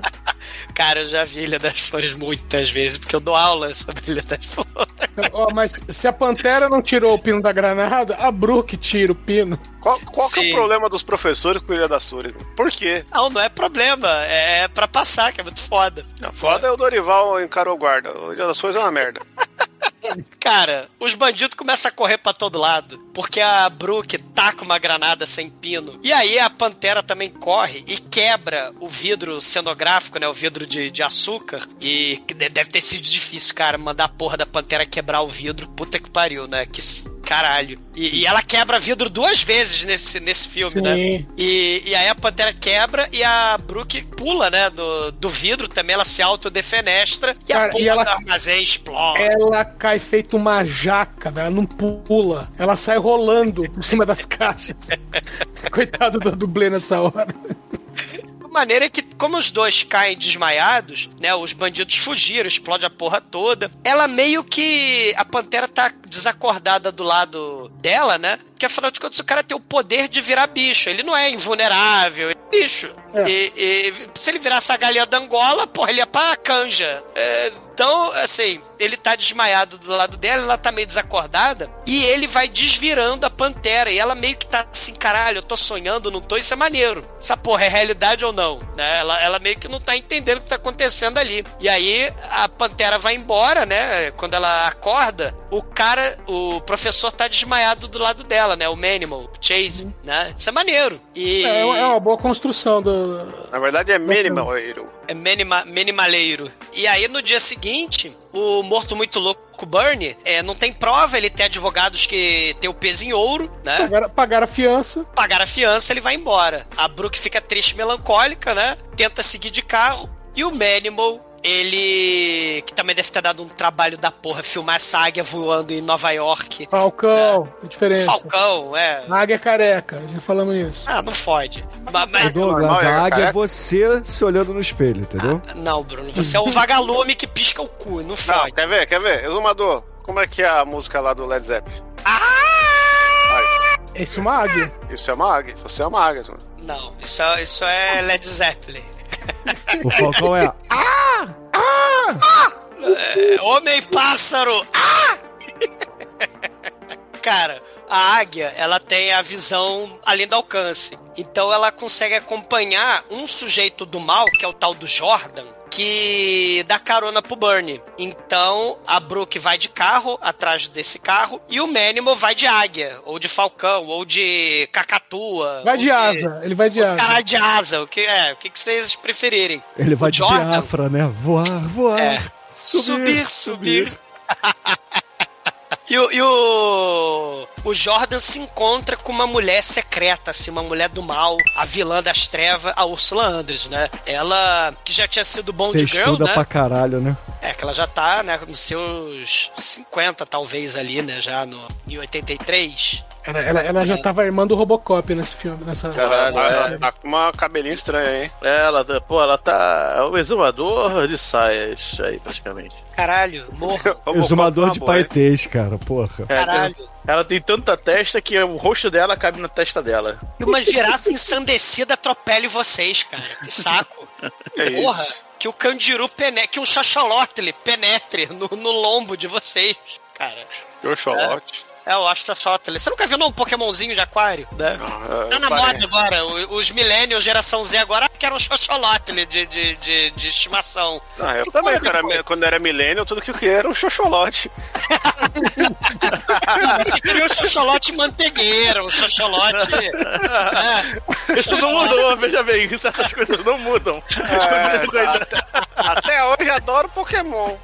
Cara, eu já vi Ilha das Flores muitas vezes, porque eu dou aula sobre Ilha das Flores. Ó, mas se a Pantera não tirou o pino da granada, a Brooke tira o pino. Qual, qual que é o problema dos professores com Ilha das Flores? Por quê? Não, não é problema. É pra passar, que é muito foda. A foda é o Dorival encarou o guarda. O Ilha das Flores é uma merda. Cara, os bandidos começam a correr pra todo lado. Porque a Brooke taca uma granada sem pino. E aí a Pantera também corre e quebra o vidro cenográfico, né? O vidro de, de açúcar. E deve ter sido difícil, cara, mandar a porra da Pantera quebrar o vidro. Puta que pariu, né? Que, Caralho. E, e ela quebra vidro duas vezes nesse, nesse filme, Sim. né? E, e aí a Pantera quebra e a Brooke pula, né? Do, do vidro também, ela se autodefenestra e Cara, a porra e ela- do armazém explode. Ela cai feito uma jaca, velho. Ela não pula. Ela sai rolando por cima das caixas. Coitado do dublê nessa hora. Maneira é que, como os dois caem desmaiados, né? Os bandidos fugiram, explode a porra toda. Ela meio que. A pantera tá desacordada do lado dela, né? Porque afinal de contas o cara tem o poder de virar bicho. Ele não é invulnerável, ele é bicho. É. E, e se ele virasse a galinha da Angola, porra, ele ia pra canja. É, então, assim, ele tá desmaiado do lado dela, ela tá meio desacordada, e ele vai desvirando a pantera, e ela meio que tá assim, caralho, eu tô sonhando, não tô, isso é maneiro. Essa porra é realidade ou não? Né? Ela, ela meio que não tá entendendo o que tá acontecendo ali. E aí a pantera vai embora, né? Quando ela acorda, o cara, o professor tá desmaiado do lado dela, né? O Manimal, o Chase, né? Isso é maneiro. E É, é uma boa construção do. Na verdade é minimal hero. é minima, minimaleiro. E aí no dia seguinte, o morto muito louco Bernie, é, não tem prova, ele tem advogados que tem o peso em ouro, né? Pagar, pagar a fiança. Pagar a fiança, ele vai embora. A Brooke fica triste, melancólica, né? Tenta seguir de carro. E o Manimal, ele. que também deve ter dado um trabalho da porra, filmar essa águia voando em Nova York. Falcão, a diferença. Falcão, é. A águia é careca, já falamos isso. Ah, não fode. Ma- mas- Ô, Douglas, é a águia é você se olhando no espelho, entendeu? Não, Bruno, você é o vagalume que pisca o cu, não Não, fode. quer ver? Quer ver? Exumador, como é que é a música lá do Led Zeppelin? Esse é uma águia. Isso é uma águia. Você é uma águia, mano. Não, isso é, isso é Led Zeppelin. O Falcão é. É, Homem-pássaro! Ah! Cara, a águia, ela tem a visão além do alcance. Então ela consegue acompanhar um sujeito do mal, que é o tal do Jordan, que dá carona pro Bernie. Então a Brooke vai de carro atrás desse carro e o Manimal vai de águia, ou de falcão, ou de cacatua. Vai ou de asa, ele vai de de asa. Caralho de asa, o que é? O que, que vocês preferirem? Ele vai O de Jordan? Biafra, né? Voar, voar. É. Subir, subir. E, o, e o, o Jordan se encontra com uma mulher secreta, assim, uma mulher do mal, a vilã das trevas, a Ursula Andress, né? Ela, que já tinha sido Bond Girl, Textuda né? pra caralho, né? É, que ela já tá, né, nos seus 50, talvez, ali, né, já no, em 83. Ela, ela, ela já tava irmando o Robocop nesse filme, nessa. Caralho, Ela é. tá com uma cabelinho estranha, hein? Ela, tá- pô, ela tá. É o exumador de saias aí, praticamente. Caralho, morro, Exumador de é boa, hein? paetês, cara, porra. É, caralho. ela tem tanta testa que o rosto dela cabe na testa dela. E uma girafa ensandecida atropele vocês, cara. Que saco. É Porra, isso. que o Candiru penetre, que um xaxolotle penetre no, no lombo de vocês, cara. Xoxolote. É, o Astroxótele. Você nunca viu não, um Pokémonzinho de aquário, né? Ah, Tá na parei. moda agora. Os millennials, geração Z agora, querem um xoxolotle de, de, de, de estimação. Ah, eu também, cara. Quando era milênio, tudo que eu queria era um xoxolote. Você queria um xoxolote mantegueira, um xoxolote... é, Isso não mudou, veja bem, essas coisas não mudam. É, Até hoje adoro Pokémon.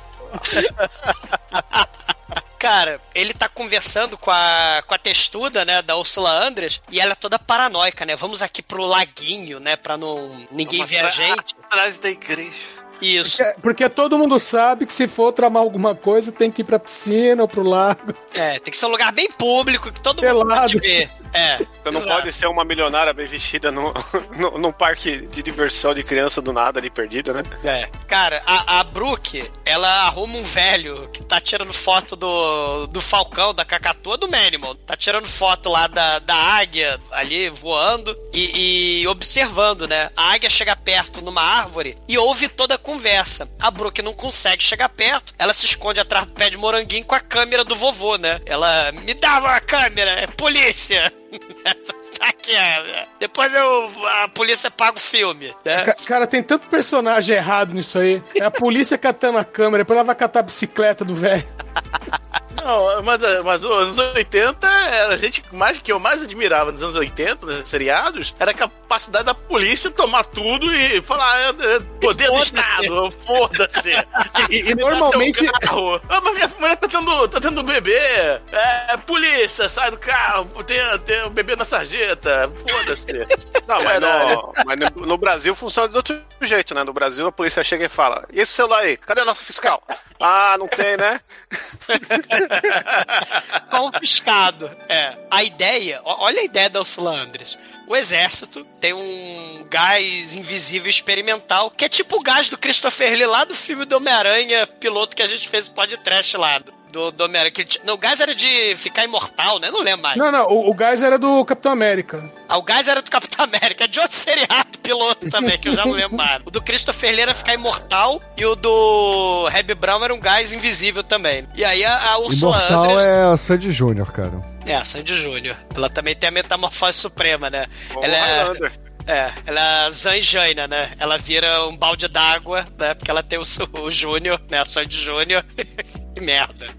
Cara, ele tá conversando com a, com a textuda, né, da Ursula Andress, e ela é toda paranoica, né? Vamos aqui pro laguinho, né, pra não ninguém Vamos ver a gente. Atrás da igreja. Isso. Porque, porque todo mundo sabe que se for tramar alguma coisa, tem que ir pra piscina ou pro lago. É, tem que ser um lugar bem público, que todo Pelado. mundo pode ver. É. Você não exato. pode ser uma milionária bem vestida no, no, num parque de diversão de criança do nada ali perdida, né? É. Cara, a, a Brooke, ela arruma um velho que tá tirando foto do, do Falcão, da Cacatua, do Manimal. Tá tirando foto lá da, da águia ali voando e, e observando, né? A águia chega perto numa árvore e ouve toda a conversa. A Brooke não consegue chegar perto, ela se esconde atrás do pé de moranguinho com a câmera do vovô, né? Ela me dava a câmera, é polícia. Aqui, é. Depois eu, a polícia paga o filme, né? Ca- Cara, tem tanto personagem errado nisso aí. É a polícia catando a câmera, depois ela vai catar a bicicleta do velho. Não, mas, mas os anos 80 era a gente mais que eu mais admirava nos anos 80, nos seriados, era a capacidade da polícia tomar tudo e falar é, é, poder do. Estado, foda-se. E, e normalmente. Carro. Ah, mas minha mulher tá tendo, tá tendo bebê. É, polícia, sai do carro. Tem, tem um bebê na sarjeta. Foda-se. Não, mas, mas no, no Brasil funciona de outro jeito, né? No Brasil a polícia chega e fala: E esse celular aí? Cadê o nosso fiscal? Ah, não tem, né? confiscado. É. A ideia, olha a ideia da Ursula Andress. O exército tem um gás invisível experimental, que é tipo o gás do Christopher Lee lá do filme do Homem-Aranha, piloto que a gente fez o podcast lá. Do, do tinha- Não, o gás era de ficar imortal, né? Não lembro mais. Não, não, o, o gás era do Capitão América. Ah, o gás era do Capitão América, é de outro seriado piloto também, que eu já não lembro mais. O do Christopher Lee era ficar imortal e o do Hebe Brown era um gás invisível também. E aí a, a Ursula Imortal Andress... é a Sandy Júnior, cara. É, a Sandy Júnior. Ela também tem a metamorfose suprema, né? Como ela é, é, ela é Zanjaina, né? Ela vira um balde d'água, né? Porque ela tem o, o Júnior, né? A Sandy Júnior. que merda.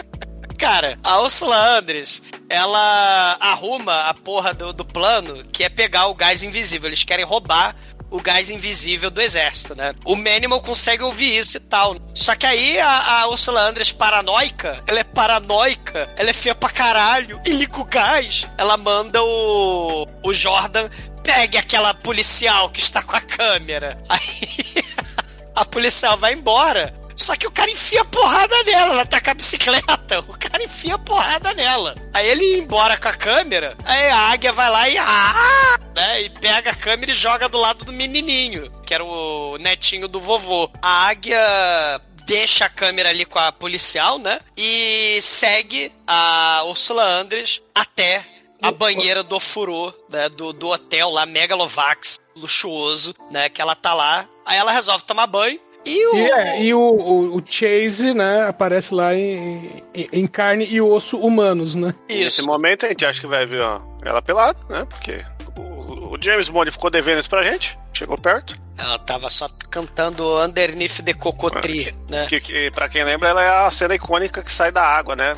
Cara, a Ursula Andres, ela arruma a porra do, do plano que é pegar o gás invisível. Eles querem roubar o gás invisível do exército, né? O Manimal consegue ouvir isso e tal. Só que aí a, a Ursula Andress paranoica, ela é paranoica, ela é feia pra caralho, e liga o gás. Ela manda o, o Jordan pegue aquela policial que está com a câmera. Aí a policial vai embora. Só que o cara enfia porrada nela, ela tá com a bicicleta. O cara enfia porrada nela. Aí ele ia embora com a câmera, aí a águia vai lá e. Ah! Né, e pega a câmera e joga do lado do menininho, que era o netinho do vovô. A águia deixa a câmera ali com a policial, né? E segue a Ursula Andres até a banheira do ofurô, né? Do, do hotel lá, Megalovax, luxuoso, né? Que ela tá lá. Aí ela resolve tomar banho. E o. E, é, e o, o, o Chase, né, aparece lá em, em, em carne e osso humanos, né? Nesse Isso. momento a gente acha que vai ver ó, ela pelada, né? Porque o, o James Bond ficou devendo isso pra gente. Chegou perto. Ela tava só cantando Underneath the Cocotri, né? Que, que, pra quem lembra, ela é a cena icônica que sai da água, né?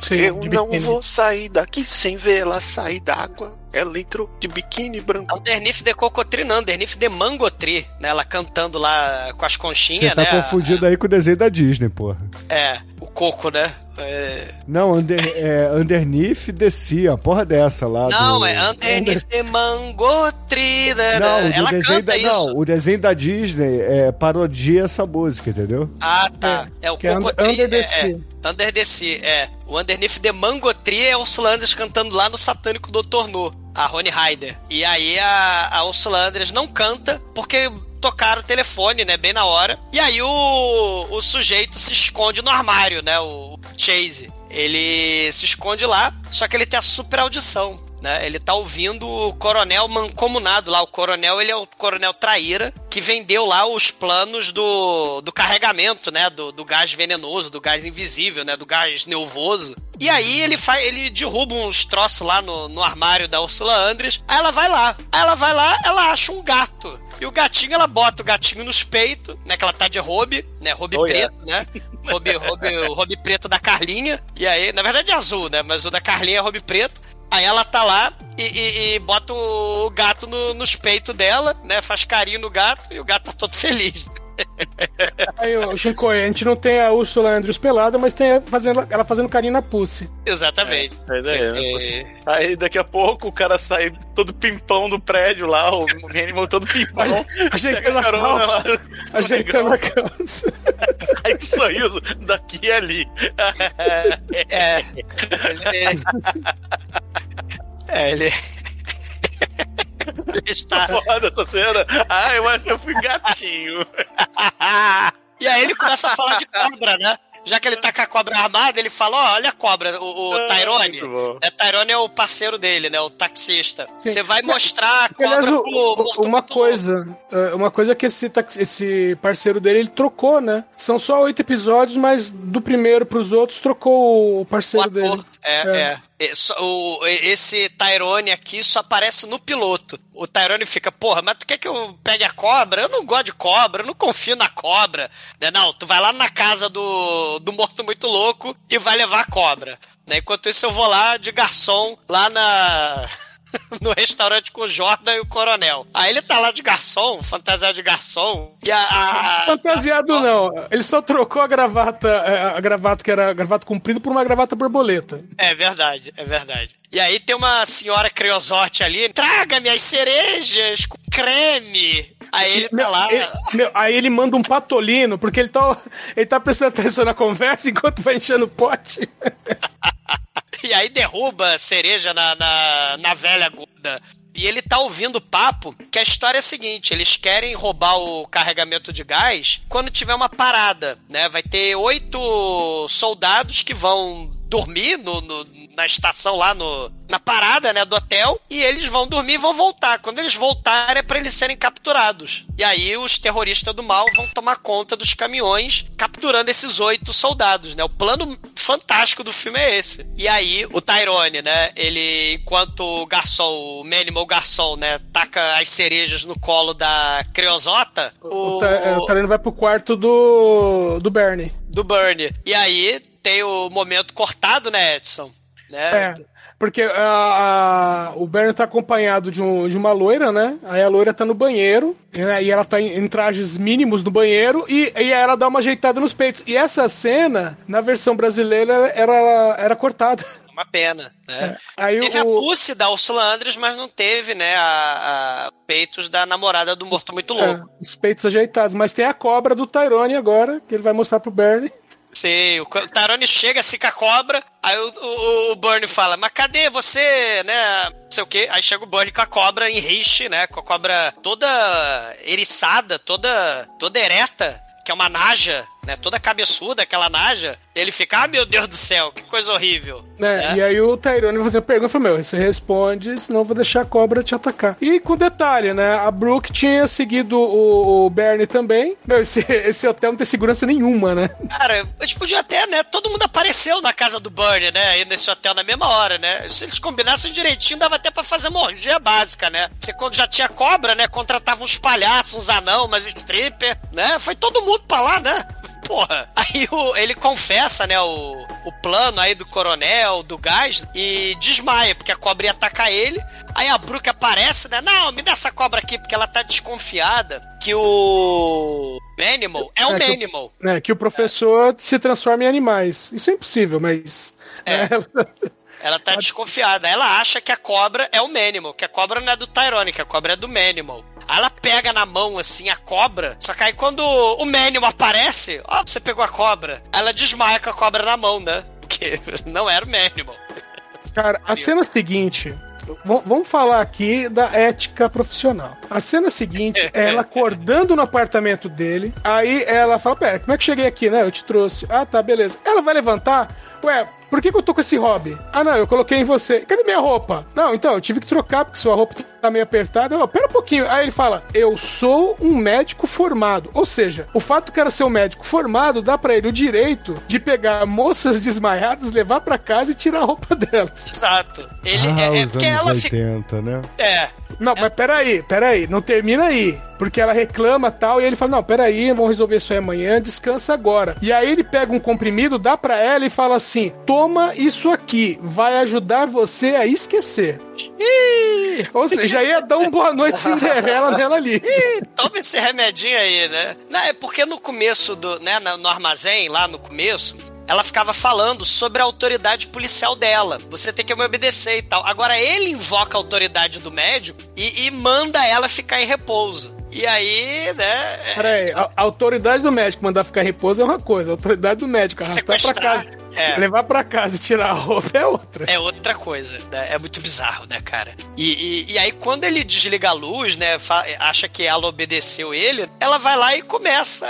Sim, Eu não biquíni. vou sair daqui sem vê-la sair d'água. Ela entrou de biquíni branco. Underneath the Cocotri, não, Underneath the Mangotri, né? Ela cantando lá com as Você conchinhas, tá né? confundido aí com o desenho da Disney, porra. É, o coco, né? É... Não, under, é, Underneath descia, a porra dessa lá. Não, do... é Underneath the Mangotri, né? Não, o Ela desenho canta da, isso. não, o desenho da Disney é, parodia essa música, entendeu? Ah, tá. É, o que é Cocotri. Under the é, Sea. é, Under the Sea, é. O Underneath the Mangotri é o Ursula Andress cantando lá no Satânico Dr. No, a Rony Ryder. E aí a, a Ursula Andress não canta porque tocaram o telefone, né, bem na hora. E aí o, o sujeito se esconde no armário, né, o Chase. Ele se esconde lá, só que ele tem a super audição. Né? Ele tá ouvindo o coronel mancomunado lá. O coronel, ele é o coronel traíra que vendeu lá os planos do, do carregamento, né? Do, do gás venenoso, do gás invisível, né? Do gás nervoso. E aí ele faz, ele derruba uns troços lá no, no armário da Ursula Andres. Aí ela vai lá. Aí ela vai lá, ela acha um gato. E o gatinho, ela bota o gatinho nos peitos, né? Que ela tá de robe, né? Robe Oh, preto, né? Robe, robe, robe preto da Carlinha. E aí, na verdade é azul, né? Mas o da Carlinha é robe preto. Aí ela tá lá e, e- e bota o gato no- nos peitos dela, né? Faz carinho no gato e o gato tá todo feliz. Aí, o Shinkoi, a gente não tem a Ursula Andrews pelada, mas tem ela fazendo, ela fazendo carinho na Pussy. Exatamente. Mas é, É, Aí daqui a pouco o cara sai todo pimpão do prédio lá, o Hannibal todo pimpão. Ajeitando a carona calça. lá. Ajeitando a calça. Aí que sorriso daqui e ali. é, ele, é, ele. ele está. Foda essa cena. Ah, eu acho que eu fui gatinho. e aí ele começa a falar de cobra, né? Já que ele tá com a cobra armada, ele fala: Ó, olha a cobra, o, o Ah, Tyrone. É, Tyrone é o parceiro dele, né? O taxista. Você vai mostrar a Que, aliás, cobra o- pro o- uma muito coisa, é, uma coisa que esse, esse parceiro dele, ele trocou, né? São só oito episódios, mas do primeiro pros outros trocou o O parceiro ator. dele. É, é. Só- o- esse Tyrone aqui só aparece no piloto. O Tyrone fica, porra, mas tu quer que eu pegue a cobra? Eu não gosto de cobra, eu não confio na cobra. Né, Não, tu vai lá na casa do, do morto muito louco e vai levar a cobra. Né, Enquanto isso, eu vou lá de garçom, lá na. No restaurante com o Jordan e o Coronel. Aí ele tá lá de garçom, fantasiado de garçom. E a. a- Fantasiado não. Ele só trocou a gravata, é, a gravata que era gravata comprida por uma gravata borboleta. É verdade, é verdade. E aí tem uma senhora creosote ali, traga-me as cerejas com creme. Aí ele tá lá. Ele- meu, aí ele manda um patolino, porque ele tá, ele tá prestando atenção na conversa enquanto vai enchendo o pote. E aí derruba a cereja na, na, na velha gorda. E ele tá ouvindo o papo, que a história é a seguinte: eles querem roubar o carregamento de gás quando tiver uma parada, né? Vai ter oito soldados que vão dormir no, no- na estação lá no, na parada, né, do hotel, e eles vão dormir e vão voltar. Quando eles voltarem é pra eles serem capturados. E aí os terroristas do mal vão tomar conta dos caminhões, capturando esses oito soldados, né? O plano fantástico do filme é esse. E aí o Tyrone, né, ele enquanto o garçom, o Manimal garçom, né, taca as cerejas no colo da Creosota, O, Ta- é, o Tarantino vai pro quarto do, do Bernie. do Bernie. E aí tem o momento cortado, né, Edson? Né? É, porque a- a- o Bernie tá acompanhado de, um- de uma loira, né? Aí a loira tá no banheiro, né? e ela tá em, em trajes mínimos no banheiro, e, e ela dá uma ajeitada nos peitos. E essa cena, na versão brasileira, era, era cortada. Uma pena, né? Aí Teve a o- pussy da Ursula Andres, mas não teve, né, a, a peitos da namorada do Morto Muito Louco. É, os peitos ajeitados. Mas tem a cobra do Tyrone agora, que ele vai mostrar pro Bernie. Sim, o Tarone chega com a cobra, aí o, o, o fala, mas cadê você, né, não sei o quê. Aí chega o Bernie com a cobra em riche, né, com a cobra toda eriçada, toda, toda ereta, que é uma naja, né, toda cabeçuda, aquela naja. Ele fica, ah, meu Deus do céu, que coisa horrível. né? É. E aí o Tyrone fazer uma pergunta e fala, meu, você responde, senão eu vou deixar a cobra te atacar. E com detalhe, né? A Brooke tinha seguido o, o Bernie também. Meu, esse, esse hotel não tem segurança nenhuma, né? Cara, eles podiam até, né? Todo mundo apareceu na casa do Bernie, né? Aí nesse hotel na mesma hora, né? Se eles combinassem direitinho, dava até pra fazer uma orgia básica, né? Você quando já tinha cobra, né? Contratava uns palhaços, uns anão, umas stripper, né? Foi todo mundo pra lá, né? Porra. Aí o- ele confessa, né, o, o plano aí do coronel, do gás, e desmaia, porque a cobra ia atacar ele. Aí a Brooke aparece, né? Não, me dá essa cobra aqui, porque ela tá desconfiada que o Manimal é um É, que o- né? Que o professor se transforma em animais. Isso é impossível, mas... É. né, Ela tá desconfiada. Ela acha que a cobra é o Manimal, que a cobra não é do Tyrone, que a cobra é do Manimal. Aí ela pega na mão, assim, a cobra. Só que aí quando o Manimal aparece, ó, você pegou a cobra. Ela desmaia com a cobra na mão, né? Porque não era o Manimal. Cara, a cena seguinte. v- Vamos falar aqui da ética profissional. A cena seguinte é ela acordando no apartamento dele. Aí ela fala: Pera, como é que cheguei aqui, né? Eu te trouxe. Ah, tá, beleza. Ela vai levantar. Ué, por que, que eu tô com esse hobby? Ah, não, eu coloquei em você. Cadê minha roupa? Não, então, eu tive que trocar porque sua roupa tá meio apertada. Eu, pera um pouquinho. Aí ele fala: Eu sou um médico formado. Ou seja, o fato que era ser um médico formado dá pra ele o direito de pegar moças desmaiadas, levar pra casa e tirar a roupa delas. Exato. Ele, ah, é, é os porque anos ela fica. 80, né? É. Não, mas peraí, peraí, não termina aí. Porque ela reclama tal, e ele fala: Não, peraí, vamos resolver isso aí amanhã, descansa agora. E aí ele pega um comprimido, dá pra ela e fala assim: Toma isso aqui, vai ajudar você a esquecer. Ou seja, já ia dar um boa noite Cinderela nela ali. Ih, toma esse remedinho aí, né? Não, é porque no começo do, né, no armazém, lá no começo, ela ficava falando sobre a autoridade policial dela. Você tem que me obedecer e tal. Agora ele invoca a autoridade do médico e, e manda ela ficar em repouso. E aí, né? é- Peraí, a, a autoridade do médico mandar ficar em repouso é uma coisa, a autoridade do médico arrastar pra casa, É. levar pra casa e tirar a roupa é outra. É outra coisa, né? É muito bizarro, né, cara? E, e, e aí, quando ele desliga a luz, né? acha que ela obedeceu ele, ela vai lá e começa.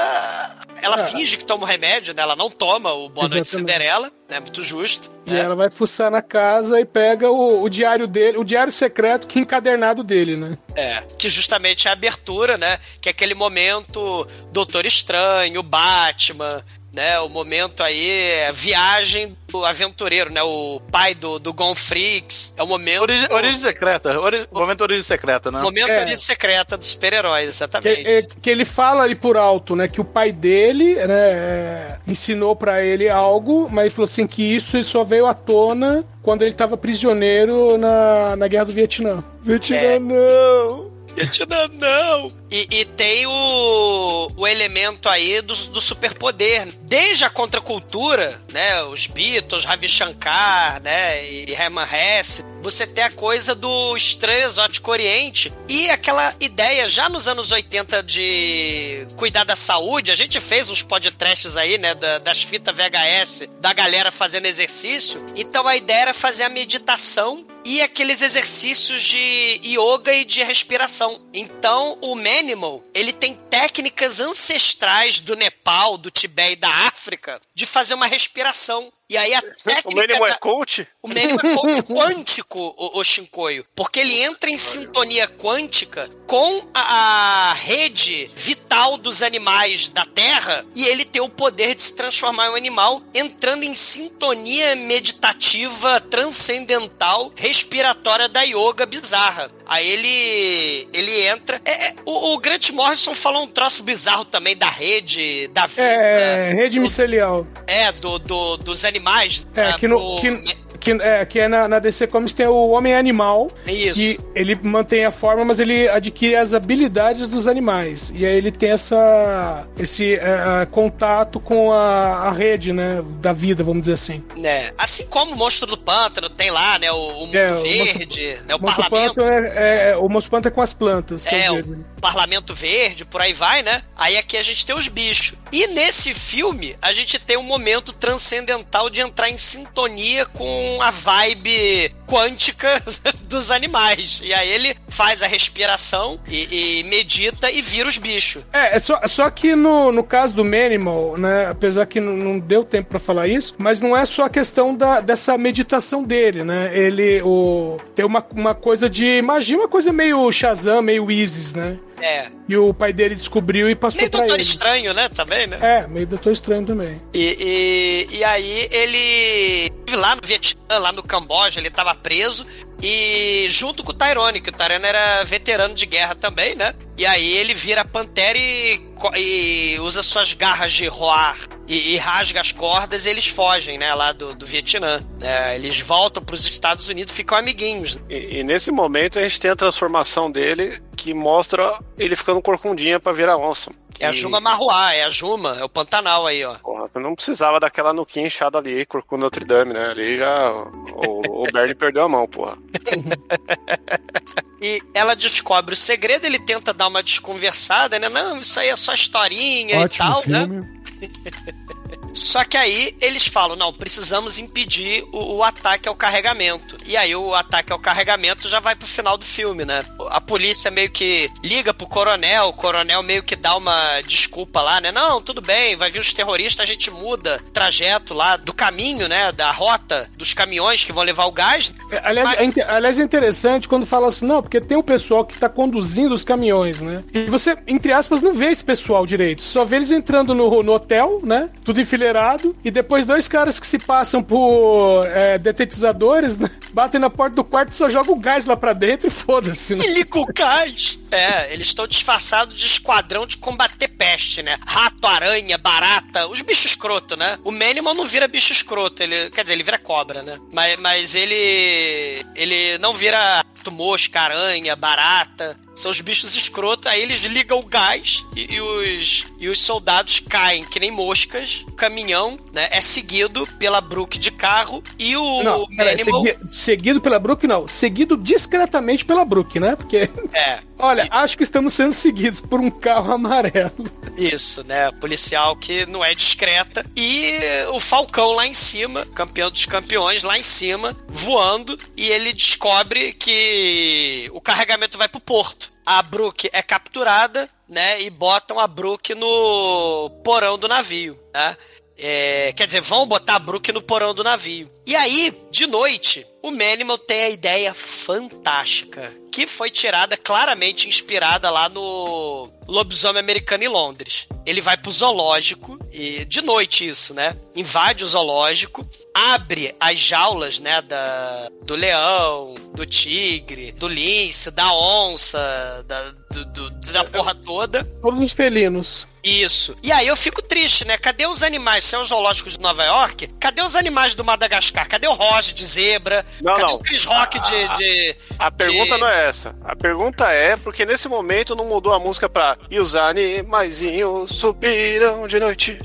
Ela Ah. finge que toma o remédio, né? Ela não toma o Boa Noite. Cinderela, né? Muito justo. E né? ela vai fuçar na casa e pega o, o diário dele, o diário secreto que encadernado dele, né? É, que justamente é a abertura, né? Que é aquele momento Doutor Estranho, Batman, né? O momento aí é viagem do aventureiro, né? O pai do, do Gon Freaks. É o momento. Origem, origem secreta. Ori, momento origem secreta, né? Momento É. origem secreta dos super-heróis, Que, exatamente. é, que ele fala ali por alto, né? Que o pai dele, né, é, ensinou pra ele algo, mas ele falou assim que isso só veio à tona quando ele tava prisioneiro na, na guerra do Vietnã. Vietnã É. não! Vietnã não! E, e tem o, o elemento aí do, do superpoder. Desde a contracultura, né? Os Beatles, Ravi Shankar, né? E Herman Hesse. Você tem a coisa do estranho exótico oriente e aquela ideia já nos anos 80 de cuidar da saúde. A gente fez uns podcasts aí, né? da- das fitas VHS da galera fazendo exercício. Então a ideia era fazer a meditação e aqueles exercícios de yoga e de respiração. Então, o Manimal, ele tem técnicas ancestrais do Nepal, do Tibete e da África de fazer uma respiração. E aí a O técnica mínimo da- é coach? o Manimal é coach quântico, o, o Shinkoio. Porque ele entra em sintonia quântica com a, a rede vital dos animais da Terra e ele tem o poder de se transformar em um animal, entrando em sintonia meditativa, transcendental, respiratória da yoga bizarra. Aí ele ele entra. É, é, o, o Grant Morrison falou um troço bizarro também da rede, da vida. É, rede micelial. É, do, do- dos animais. É, né, que, no, pro- que, que, é, que é na, na DC Comics tem o Homem Animal, Isso. que ele mantém a forma, mas ele adquire as habilidades dos animais. E aí ele tem essa, esse é, contato com a, a rede, né, da vida, vamos dizer assim. né? Assim como o Monstro do Pântano tem lá, né? O, o Mundo É, o Verde, né? O O Monstro Parlamento. Pântano é, é- o Monstro Pântano é com as plantas. É, o digo. Parlamento Verde, por aí vai, né? Aí aqui a gente tem os bichos. E nesse filme, a gente tem um momento transcendental de entrar em sintonia com a vibe quântica dos animais. E aí ele faz a respiração e, e medita e vira os bichos. É, é só, só que no, no caso do Manimal, né, apesar que não, não deu tempo pra falar isso, mas não é só a questão da, dessa meditação dele, né? Ele o, tem uma, uma coisa de magia, uma coisa meio Shazam, meio Isis, né? É. E o pai dele descobriu e passou Meio pra Doutor ele. Estranho, né? Também, né? É, meio Doutor Estranho também. E, e, e aí ele esteve lá no Vietnã, lá no Camboja, ele estava preso. E junto com o Tyrone, que o Tyrone era veterano de guerra também, né? E aí ele vira pantera e, e usa suas garras de roar e, e rasga as cordas e eles fogem, né? Lá do, do Vietnã. né? eles voltam para os Estados Unidos ficam amiguinhos. E, e nesse momento a gente tem a transformação dele que mostra ele ficando corcundinha pra virar onça. É a Juma Marruá, é a Juma, é o Pantanal aí, ó. Porra, tu não precisava daquela nuquinha inchada ali, corcunda Notre Dame, né? Ali já o, o Bernie perdeu a mão, porra. E ela descobre o segredo, ele tenta dar uma desconversada, né? Não, isso aí é só historinha e Ótimo tal, né? Só que aí eles falam, não, precisamos impedir o, o ataque ao carregamento. E aí o ataque ao carregamento já vai pro final do filme, né? A polícia meio que liga pro coronel, o coronel meio que dá uma desculpa lá, né? Não, tudo bem, vai vir os terroristas, a gente muda o trajeto lá do caminho, né? Da rota dos caminhões que vão levar o gás. É, Aliás, Mas- é, aliás, é interessante quando fala assim, não, porque tem o pessoal que tá conduzindo os caminhões, né? E você, entre aspas, não vê esse pessoal direito. Só vê eles entrando no, no hotel, né? Tudo E depois dois caras que se passam por é, detetizadores, né? Batem na porta do quarto e só jogam gás lá pra dentro e foda-se, né? E liga o gás. É, eles estão disfarçados de esquadrão de combater peste, né? Rato, aranha, barata, os bichos escroto, né? O Manimal não vira bicho escroto, ele, quer dizer, ele vira cobra, né? Mas, mas ele ele não vira mosca, aranha, barata. São os bichos escrotos, aí eles ligam o gás e, e os, e os soldados caem que nem moscas. O caminhão, né, é seguido pela Brook de carro e o Não, Manimal... segui- seguido pela Brook, não. Seguido discretamente pela Brook, né? Porque, É, olha, acho que estamos sendo seguidos por um carro amarelo. Isso, né? Policial que não é discreta. E o Falcão lá em cima, campeão dos campeões, lá em cima, voando. E ele descobre que o carregamento vai pro porto. A Brook é capturada, né? E botam a Brook no porão do navio, né? É, quer dizer, vão botar a Brook no porão do navio. E aí, de noite, o Manimal tem a ideia fantástica, que foi tirada claramente inspirada lá no lobisomem americano em Londres. Ele vai pro zoológico, e de noite isso, né? Invade o zoológico, abre as jaulas, né, da, do leão, do tigre, do lince, da onça, da, do- do- da porra toda. Todos os felinos. Isso. E aí eu fico triste, né? Cadê os animais? São os zoológicos de Nova York? Cadê os animais do Madagascar? Cadê o Roger de zebra? Não, Cadê não. o Chris Rock de. de- A pergunta de- não é essa. A pergunta é porque nesse momento não mudou a música pra E os animaizinhos subiram de noite.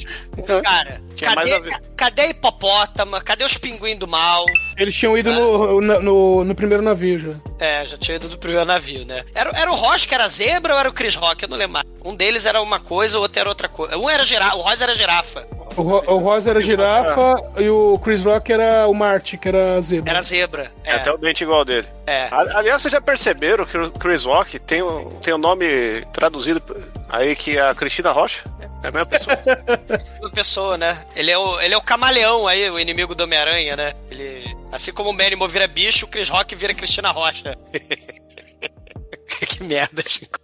Cara, Tinha mais cadê, a cadê a hipopótama? Cadê os pinguins do mal? Eles tinham ido no, no, no- no primeiro navio já. É, já tinha ido do primeiro navio, né? Era, era o Roger que era zebra ou era o Chris Rock? Eu não lembro. Um deles era uma coisa, o outro era outra coisa. Um era girafa, o Roger era girafa. O, Ro- o Rosa era girafa e o Chris Rock era o Marty, que era zebra. Era zebra. É, É, até o dente igual dele. é. Aliás, vocês já perceberam que o Chris Rock tem o, tem o nome traduzido aí que é a Cristina Rocha? É a mesma pessoa. Uma pessoa, né? Ele é, o, ele é o camaleão aí, o inimigo do Homem-Aranha, né? Ele, assim como o Manimo vira bicho, o Chris Rock vira Cristina Rocha. que merda, Chico.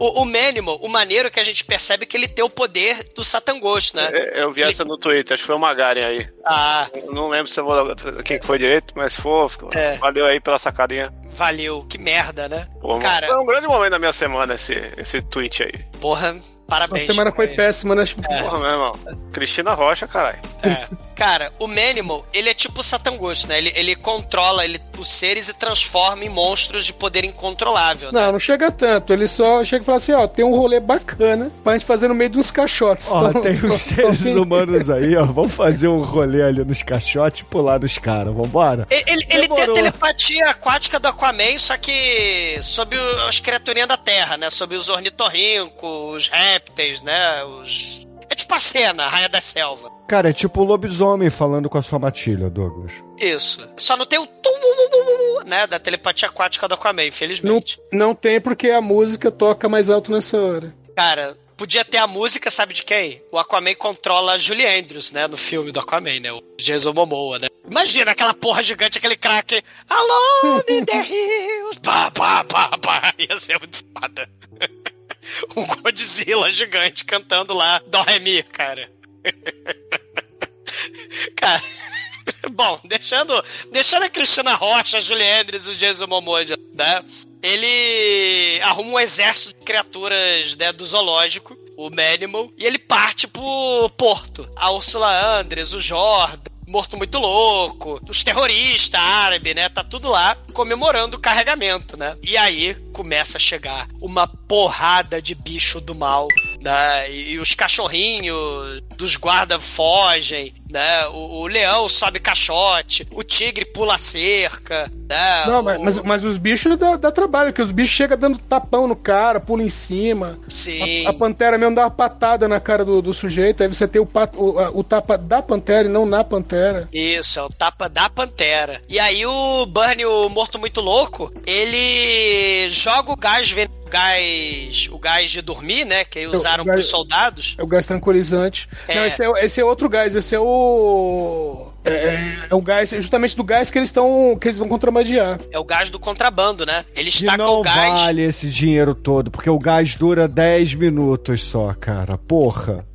O, o Manimal, o maneiro é que a gente percebe que ele tem o poder do Satan Ghost, né? É, Eu vi essa no Twitter, acho que foi o Magaren aí. Ah, Eu Não lembro se eu vou, quem que foi direito, mas for, ficou- É. valeu aí pela sacadinha. Valeu. Que merda, né? Pô, Cara, Foi um grande momento da minha semana esse, esse tweet aí. porra, A parabéns. semana foi É. péssima, né? Porra, meu irmão. Cristina Rocha, caralho. É. Cara, o Manimal, ele é tipo o Satan Ghost, né? Ele, ele controla ele, os seres e transforma em monstros de poder incontrolável, né? Não, não chega tanto. Ele só chega e fala assim, ó, tem um rolê bacana pra gente fazer no meio de uns caixotes. Ó, Então- tem uns seres humanos aí, ó. Vamos fazer um rolê ali nos caixotes e pular nos caras. Vambora? Ele, ele- ele tem a telepatia aquática do Aquaman, só que sob o- as criaturinhas da Terra, né? Sob os ornitorrincos, os répteis, né? Os... É tipo a cena, a Raia da Selva. Cara, é tipo o lobisomem falando com a sua matilha, Douglas. Isso. Só não tem o tum, né? Da telepatia aquática do Aquaman, Não, infelizmente. não tem porque a música toca mais alto nessa hora. Cara, podia ter a música, sabe de quem? O Aquaman controla a Julie Andrews, né? No filme do Aquaman, né? O Jason Momoa, né? Imagina aquela porra gigante, aquele craque. Alone in the hills. Pá, pá, pá, pá. Ia ser muito foda. Um Godzilla gigante cantando lá Dó Ré Mi, cara. Cara... Bom, deixando, deixando a Cristina Rocha, a Julie Andrews e o Jason Momoa, né? Ele arruma um exército de criaturas né, do zoológico, o Manimal, e ele parte pro porto. A Ursula Andress, o Jordan, Morto Muito Louco, os terroristas árabes, né? Tá tudo lá comemorando o carregamento, né? E aí começa a chegar uma porrada de bicho do mal, né? E, os cachorrinhos dos guardas fogem, né? O, o leão sobe caixote, o tigre pula cerca, né? Não, O- mas, mas, mas os bichos dá, dá trabalho, que os bichos chegam dando tapão no cara, pula em cima. Sim. A, a pantera mesmo dá uma patada na cara do, do sujeito, aí você tem o, pat- o, a- o tapa da pantera e não na pantera. Isso, é o tapa da pantera. E aí o Burnie, o morto muito louco, ele joga o gás ven- o gás, o gás de dormir, né, que aí usaram gás- pros soldados. É o gás tranquilizante. É. Não, esse é, esse é outro gás, esse é o. É, é- é o gás, justamente do gás que eles estão. que eles vão contrabandear. É o gás do contrabando, né? Eles Que tacam não o gás. vale esse dinheiro todo, porque o gás dura 10 minutos só, cara. Porra.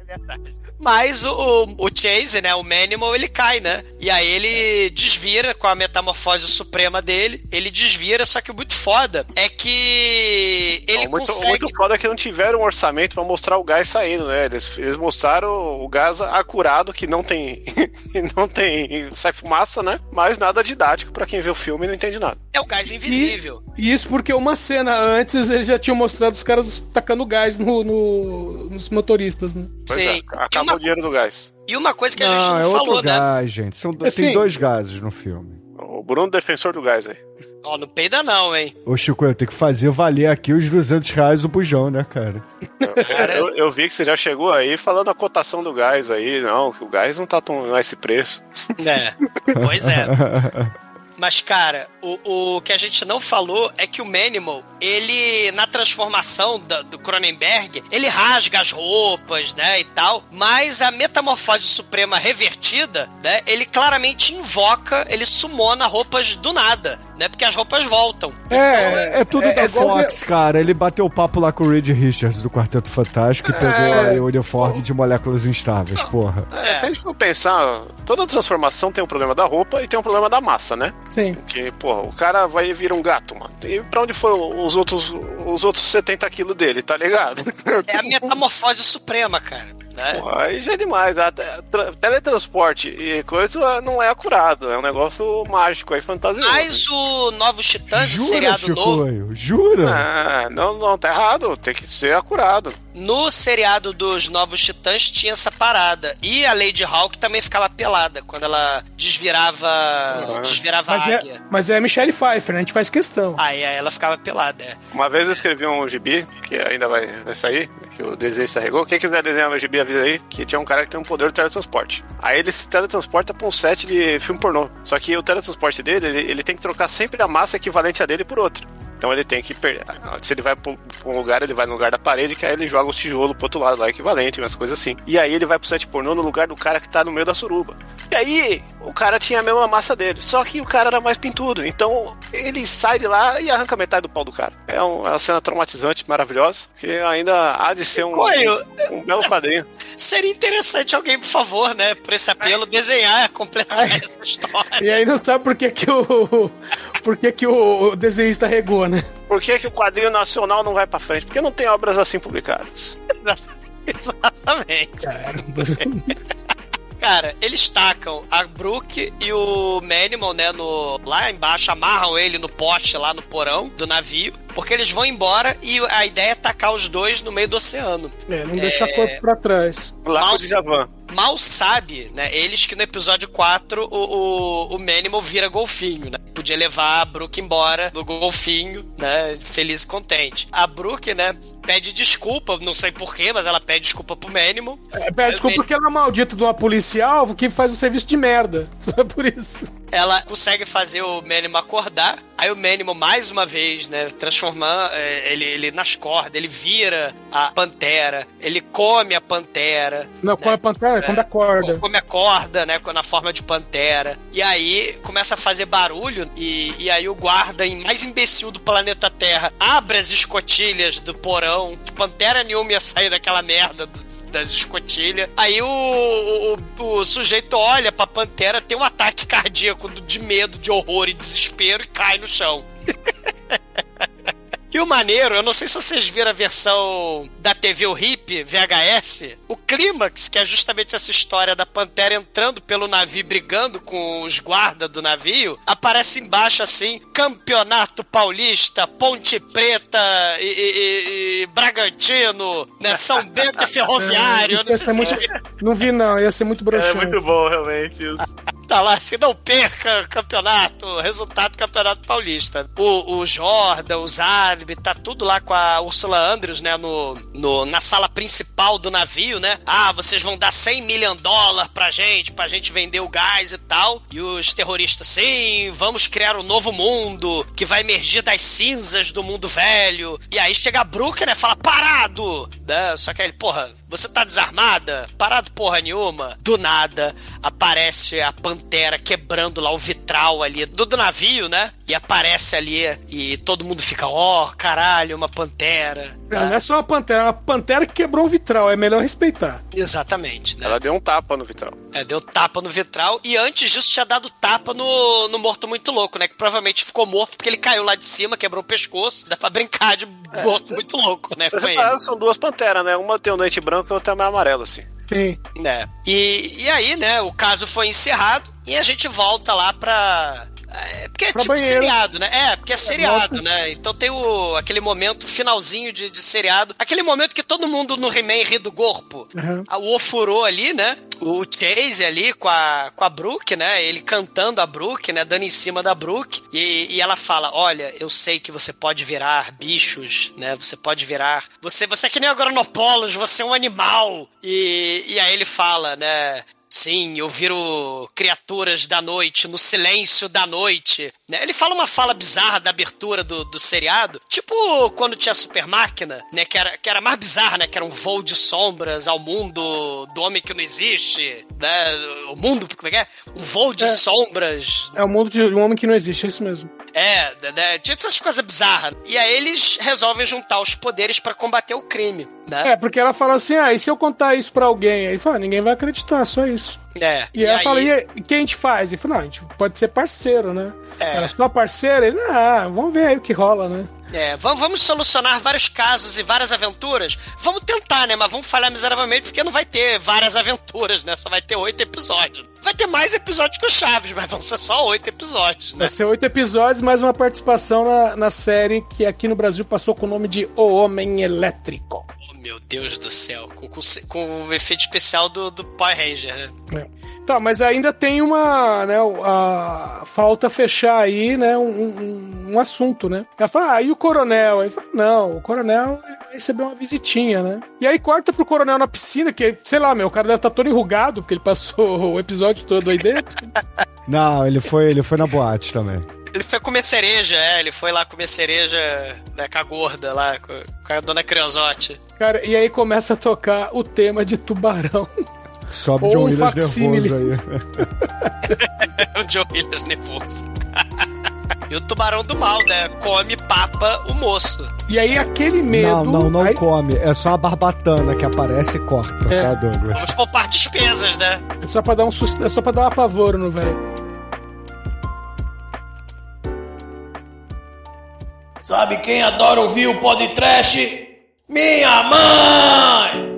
Mas o, o, o Chase, né, o Manimal, ele cai, né? E aí ele desvira com a metamorfose suprema dele. Ele desvira, só que o muito foda é que ele Não, muito, consegue... muito foda que não tiveram um orçamento pra mostrar o gás saindo, né? Eles, eles mostraram o gás acurado, que não tem. que não tem. sai fumaça, né? Mas nada didático pra quem vê o filme e não entende nada. É o gás invisível. E isso porque uma cena antes eles já tinham mostrado os caras tacando gás no, no- nos motoristas, né? Pois Sim. é, acabou uma- o dinheiro do gás. E uma coisa que a gente Não, não, é outro falou, né? gás, gente. São, do- Assim- Tem dois gases no filme. O Bruno, defensor do gás aí. Ó, não peida não, hein? Ô, Chico, eu tenho que fazer valer aqui os 200 reais o bujão, né, cara? Eu, eu vi que você já chegou aí falando a cotação do gás aí. Não, que o gás não tá tão não é esse preço. É, pois é. Mas, cara, o, o que a gente não falou é que o Manimal, ele, na transformação da- do Cronenberg, ele rasga as roupas, né, e tal, mas a metamorfose suprema revertida, né, ele claramente invoca, ele sumona roupas do nada, né, porque as roupas voltam. É, é tudo é- da é Fox, cara. Ele bateu papo lá com o Reed Richards do Quarteto Fantástico e pegou É. aí o uniforme de moléculas instáveis, porra. É, se a gente for pensar, toda transformação tem um problema da roupa e tem um problema da massa, né? Sim. Porque, porra, o cara vai vir um gato, mano. E pra onde foi os outros, os outros 70 quilos dele, tá ligado? É a metamorfose suprema, cara, né? Porra, aí já é demais. A- a- tra- teletransporte e coisa não é acurado. É um negócio mágico aí, fantasioso. Mas o Novos Titãs, Jura, seriado novo, Chicoio? Jura? Ah, não, não, tá errado. Tem que ser acurado. No seriado dos Novos Titãs tinha essa parada. E a Lady Hawk também ficava pelada quando ela desvirava, desvirava a Mas é, águia. mas é a Michelle Pfeiffer, né? A gente faz questão. Aí, aí ela ficava pelada. é. Uma vez eu escrevi um gibi, que ainda vai, vai sair, que o desenho se arregou. Quem quiser desenhar no gibi, avisa aí, que tinha um cara que tem um poder de teletransporte. Aí ele se teletransporta pra um set de filme pornô. Só que o teletransporte dele, ele, ele tem que trocar sempre a massa equivalente a dele por outra. Então ele tem que perder. Se ele vai pra um lugar, ele vai no lugar da parede, que aí ele joga os tijolos pro outro lado lá, equivalente, umas coisas assim. E aí ele vai pro set pornô no lugar do cara que tá no meio da suruba. E aí, o cara tinha a mesma massa dele. Só que o cara era mais pintudo. Então ele sai de lá e arranca metade do pau do cara. É, um- é uma cena traumatizante, maravilhosa. Que ainda há de ser um, Coelho. um belo quadrinho. Seria interessante alguém, por favor, né, por esse apelo, desenhar, completar essa história. E aí não sabe por que, que o. Por que, que o desenhista regou, né? Por que, que o quadrinho nacional não vai pra frente? Porque não tem obras assim publicadas. Exatamente. Caramba. Cara, eles tacam a Brook e o Manimal, né, no, lá embaixo, amarram ele no poste lá no porão do navio, porque eles vão embora e a ideia é tacar os dois no meio do oceano. É, não deixar corpo pra trás. Lá Djavan. Mal sabe, né, eles que no episódio 4 o, o, o Manimal vira golfinho, né? Podia levar a Brook embora do golfinho, né, feliz e contente. A Brook, né, pede desculpa, não sei porquê, mas ela pede desculpa pro Manimal. É, pede desculpa porque ela é maldita de uma policial que faz um serviço de merda. Só por isso. ela consegue fazer o Manimal acordar. Aí o Manimal, mais uma vez, né, transformar é, ele, ele nas cordas, ele vira a pantera, ele come a pantera. Não, come a pantera, come a corda. Come a corda, né, na forma de pantera. E aí começa a fazer barulho e, e aí o guarda mais imbecil do planeta Terra abre as escotilhas do porão, que pantera nenhuma ia sair daquela merda do- das escotilhas. Aí o, o, o- o sujeito olha pra pantera, tem um ataque cardíaco de medo, de horror e desespero e cai no chão. E o maneiro, eu não sei se vocês viram a versão da TV o Hip, VHS, o clímax, que é justamente essa história da Pantera entrando pelo navio, brigando com os guardas do navio, aparece embaixo assim, Campeonato Paulista, Ponte Preta e, e- e- e Bragantino, né, São Bento e Ferroviário, não muito... Não vi, não. Ia ser muito É broxante. muito bom, realmente. Isso. Tá lá, se não perca campeonato, resultado do campeonato paulista. O, o Jordan, o Zav, tá tudo lá com a Ursula Andrews, né, no, no- na sala principal do navio, né? Ah, vocês vão dar 100 milhões de dólares pra gente, pra gente vender o gás e tal. E os terroristas, sim, vamos criar um novo mundo que vai emergir das cinzas do mundo velho. E aí chega a Brooke, né, fala, parado! Né? Só que aí ele, porra, você tá desarmada? Parado porra nenhuma. Do nada, aparece a pantera quebrando lá o vitral ali do, do navio, né? E aparece ali e todo mundo fica, ó, caralho, uma pantera. Não é só uma pantera, é uma pantera que quebrou o vitral. É melhor respeitar. Exatamente, né? Ela deu um tapa no vitral. É, deu tapa no vitral e antes disso tinha dado tapa no, no morto muito louco, né? Que provavelmente ficou morto porque ele caiu lá de cima, quebrou o pescoço. Dá pra brincar de morto muito louco, né? Vocês repararam são duas panteras, né? Uma tem um dente branco e outra é mais amarelo, assim. Sim. né? E, e aí, né, o caso foi encerrado e a gente volta lá pra. É, porque é Pra tipo banheiro. seriado, né? É, porque é seriado, volta. né? Então tem o, aquele momento finalzinho de, de seriado. Aquele momento que todo mundo no He-Man ri do corpo. Uhum. O ofurô ali, né? O Chase ali com a, com a Brooke, né? Ele cantando a Brooke, né? Dando em cima da Brooke. E, e ela fala: Olha, eu sei que você pode virar bichos, né? Você pode virar. Você, você é que nem agronopolos, você é um animal. E, e aí ele fala, né? Sim, eu viro criaturas da noite, no silêncio da noite. Né? Ele fala uma fala bizarra da abertura do, do seriado, tipo quando tinha a Super Máquina, né? Que era, que era mais bizarra, né? Que era um voo de sombras ao mundo do homem que não existe, né? O mundo, como é que é? Um voo de É. sombras. É o mundo de um homem que não existe, é isso mesmo. É, né? Tinha essas coisas bizarras. E aí eles resolvem juntar os poderes pra combater o crime, né? É, porque ela fala assim, ah, e se eu contar isso pra alguém? Aí ele fala, ninguém vai acreditar, só isso. É. E, ela fala, e aí, o que a gente faz? Ele fala, não, a gente pode ser parceiro, né? É. Ela, sua parceira? Ele, ah, vamos ver aí o que rola, né? É, vamos, vamos solucionar vários casos e várias aventuras. Vamos tentar, né? Mas vamos falhar miseravelmente porque não vai ter várias aventuras, né? Só vai ter oito episódios. Vai ter mais episódios que o Chaves, mas vão ser só oito episódios, né? Vai ser oito episódios, mais uma participação na, na série que aqui no Brasil passou com o nome de O Homem Elétrico. Oh, meu Deus do céu. Com, com, com o efeito especial do, do Power Ranger, né? Tá, mas ainda tem uma, né, a, falta fechar aí, né, um, um, um assunto, né? Ela fala, ah, e o coronel? Aí fala, não, o coronel vai receber uma visitinha, né? E aí corta pro coronel na piscina, que, sei lá, meu, o cara deve estar todo enrugado, porque ele passou o episódio todo aí dentro. Não, ele foi, ele foi na boate também. Ele foi comer cereja, é, ele foi lá comer cereja né, com a gorda lá, com, com a dona Creosote. Cara, e aí começa a tocar o tema de tubarão. Sobe John um Williams nervoso aí. o John Williams nervoso. e o tubarão do mal, né? Come, papa o moço. E aí aquele medo... Não, não, não aí- come. É só a barbatana que aparece e corta, É. tá, Douglas? Vamos poupar despesas, né? É só pra dar um susto, é só pra dar um apavoro no velho. Sabe quem adora ouvir o podcast? Minha mãe!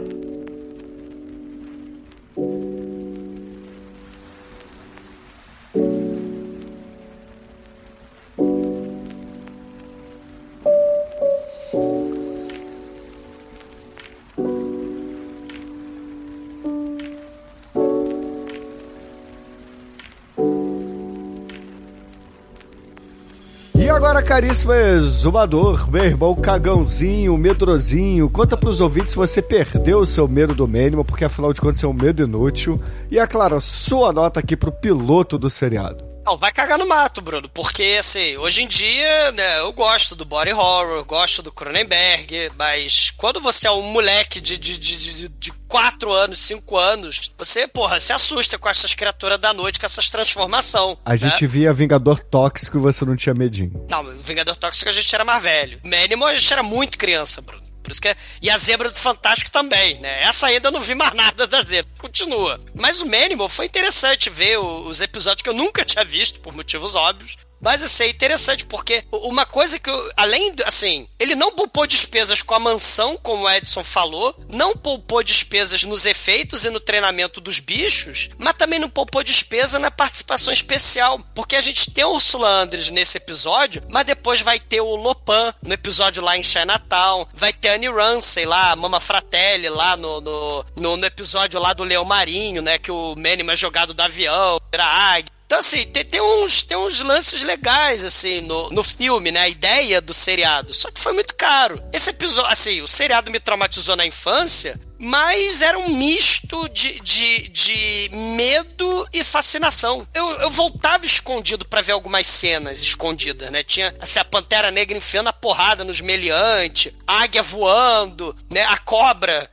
Caríssimo exumador, meu irmão cagãozinho, medrosinho, conta pros ouvintes se você perdeu o seu medo do mínimo, porque afinal de contas é um medo inútil. E, é claro, sua nota aqui pro piloto do seriado. Não, vai cagar no mato, Bruno, porque assim, hoje em dia, né, eu gosto do body horror, gosto do Cronenberg, mas quando você é um moleque de, de, de, de, 4 anos, 5 anos, você, porra, se assusta com essas criaturas da noite, com essas transformação. A né? gente via Vingador Tóxico e você não tinha medinho. Não, Vingador Tóxico a gente era mais velho. Manimal a gente era muito criança, Bruno. Por isso que é... E a Zebra do Fantástico também, né? Essa ainda eu não vi mais nada da Zebra. Continua. Mas o Manimal foi interessante ver os episódios que eu nunca tinha visto, por motivos óbvios. Mas assim, é interessante, porque uma coisa que eu, além, assim, ele não poupou despesas com a mansão, como o Edson falou, não poupou despesas nos efeitos e no treinamento dos bichos, mas também não poupou despesa na participação especial, porque a gente tem o Ursula Andres nesse episódio, mas depois vai ter o Lopan no episódio lá em Chinatown, vai ter a Annie Ramsey lá, a Mama Fratelli lá no, no, no, no episódio lá do Leão Marinho, né, que o Manny é jogado do avião, vira águia. Então, assim, tem, tem, uns, tem uns lances legais, assim, no, no filme, né? A ideia do seriado. Só que foi muito caro. Esse episódio, assim, o seriado me traumatizou na infância, mas era um misto de, de, de medo e fascinação. Eu, eu voltava escondido pra ver algumas cenas escondidas, né? Tinha, assim, a Pantera Negra enfiando a porrada nos meliantes, águia voando, né? A cobra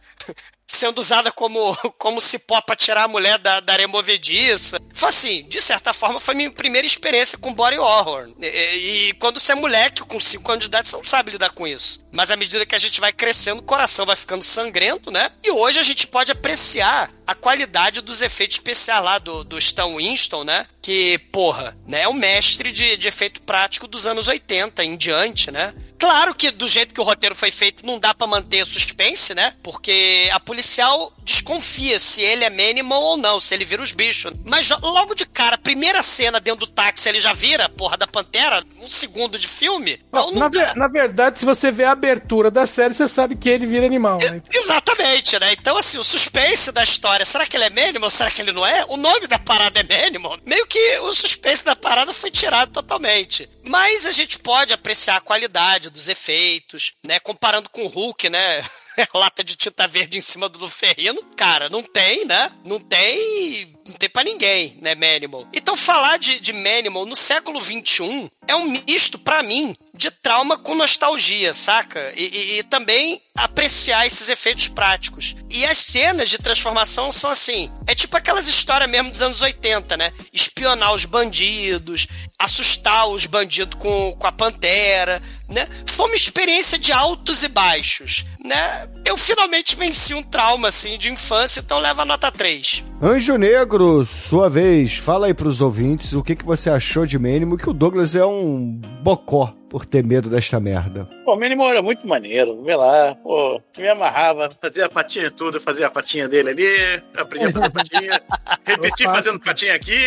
sendo usada como, como cipó pra tirar a mulher da, da movediça. Foi assim, de certa forma, foi minha primeira experiência com body horror. E, e- quando você é moleque, com 5 anos de idade, você não sabe lidar com isso. Mas à medida que a gente vai crescendo, o coração vai ficando sangrento, né? E hoje a gente pode apreciar a qualidade dos efeitos especiais lá do, do Stan Winston, né? Que, porra, né, é o mestre de, de efeito prático dos anos 80 em diante, né? Claro que do jeito que o roteiro foi feito, não dá pra manter suspense, né? Porque a policial desconfia se ele é Manimal ou não, se ele vira os bichos. Mas logo de cara, primeira cena dentro do táxi, ele já vira a porra da Pantera, um segundo de filme. Então não na, ver- na verdade, se você vê a abertura da série, você sabe que ele vira animal, né? Exatamente, né? Então, assim, o suspense da história, será que ele é Manimal? Será que ele não é? O nome da parada é Manimal? Meio que o suspense da parada foi tirado totalmente. Mas a gente pode apreciar a qualidade dos efeitos, né? Comparando com o Hulk, né? lata de tinta verde em cima do ferrino. Cara, não tem, né? Não tem. Não tem pra ninguém, né, Manimal? Então, falar de, de Manimal no século XXI é um misto, pra mim, de trauma com nostalgia, saca? E, e- e também apreciar esses efeitos práticos. E as cenas de transformação são assim: é tipo aquelas histórias mesmo dos anos 80, né? Espionar os bandidos, assustar os bandidos com, com a pantera, né? Foi uma experiência de altos e baixos, né? Eu finalmente venci um trauma, assim, de infância, então leva a nota 3. Anjo Negro, sua vez, fala aí pros ouvintes o que, que você achou de Mínimo, que o Douglas é um bocó por ter medo desta merda. Pô, o Minimal era muito maneiro, vê lá, pô, me amarrava, fazia a patinha tudo, fazia a patinha dele ali, aprendi a fazer patinha, repeti faço, fazendo patinha aqui,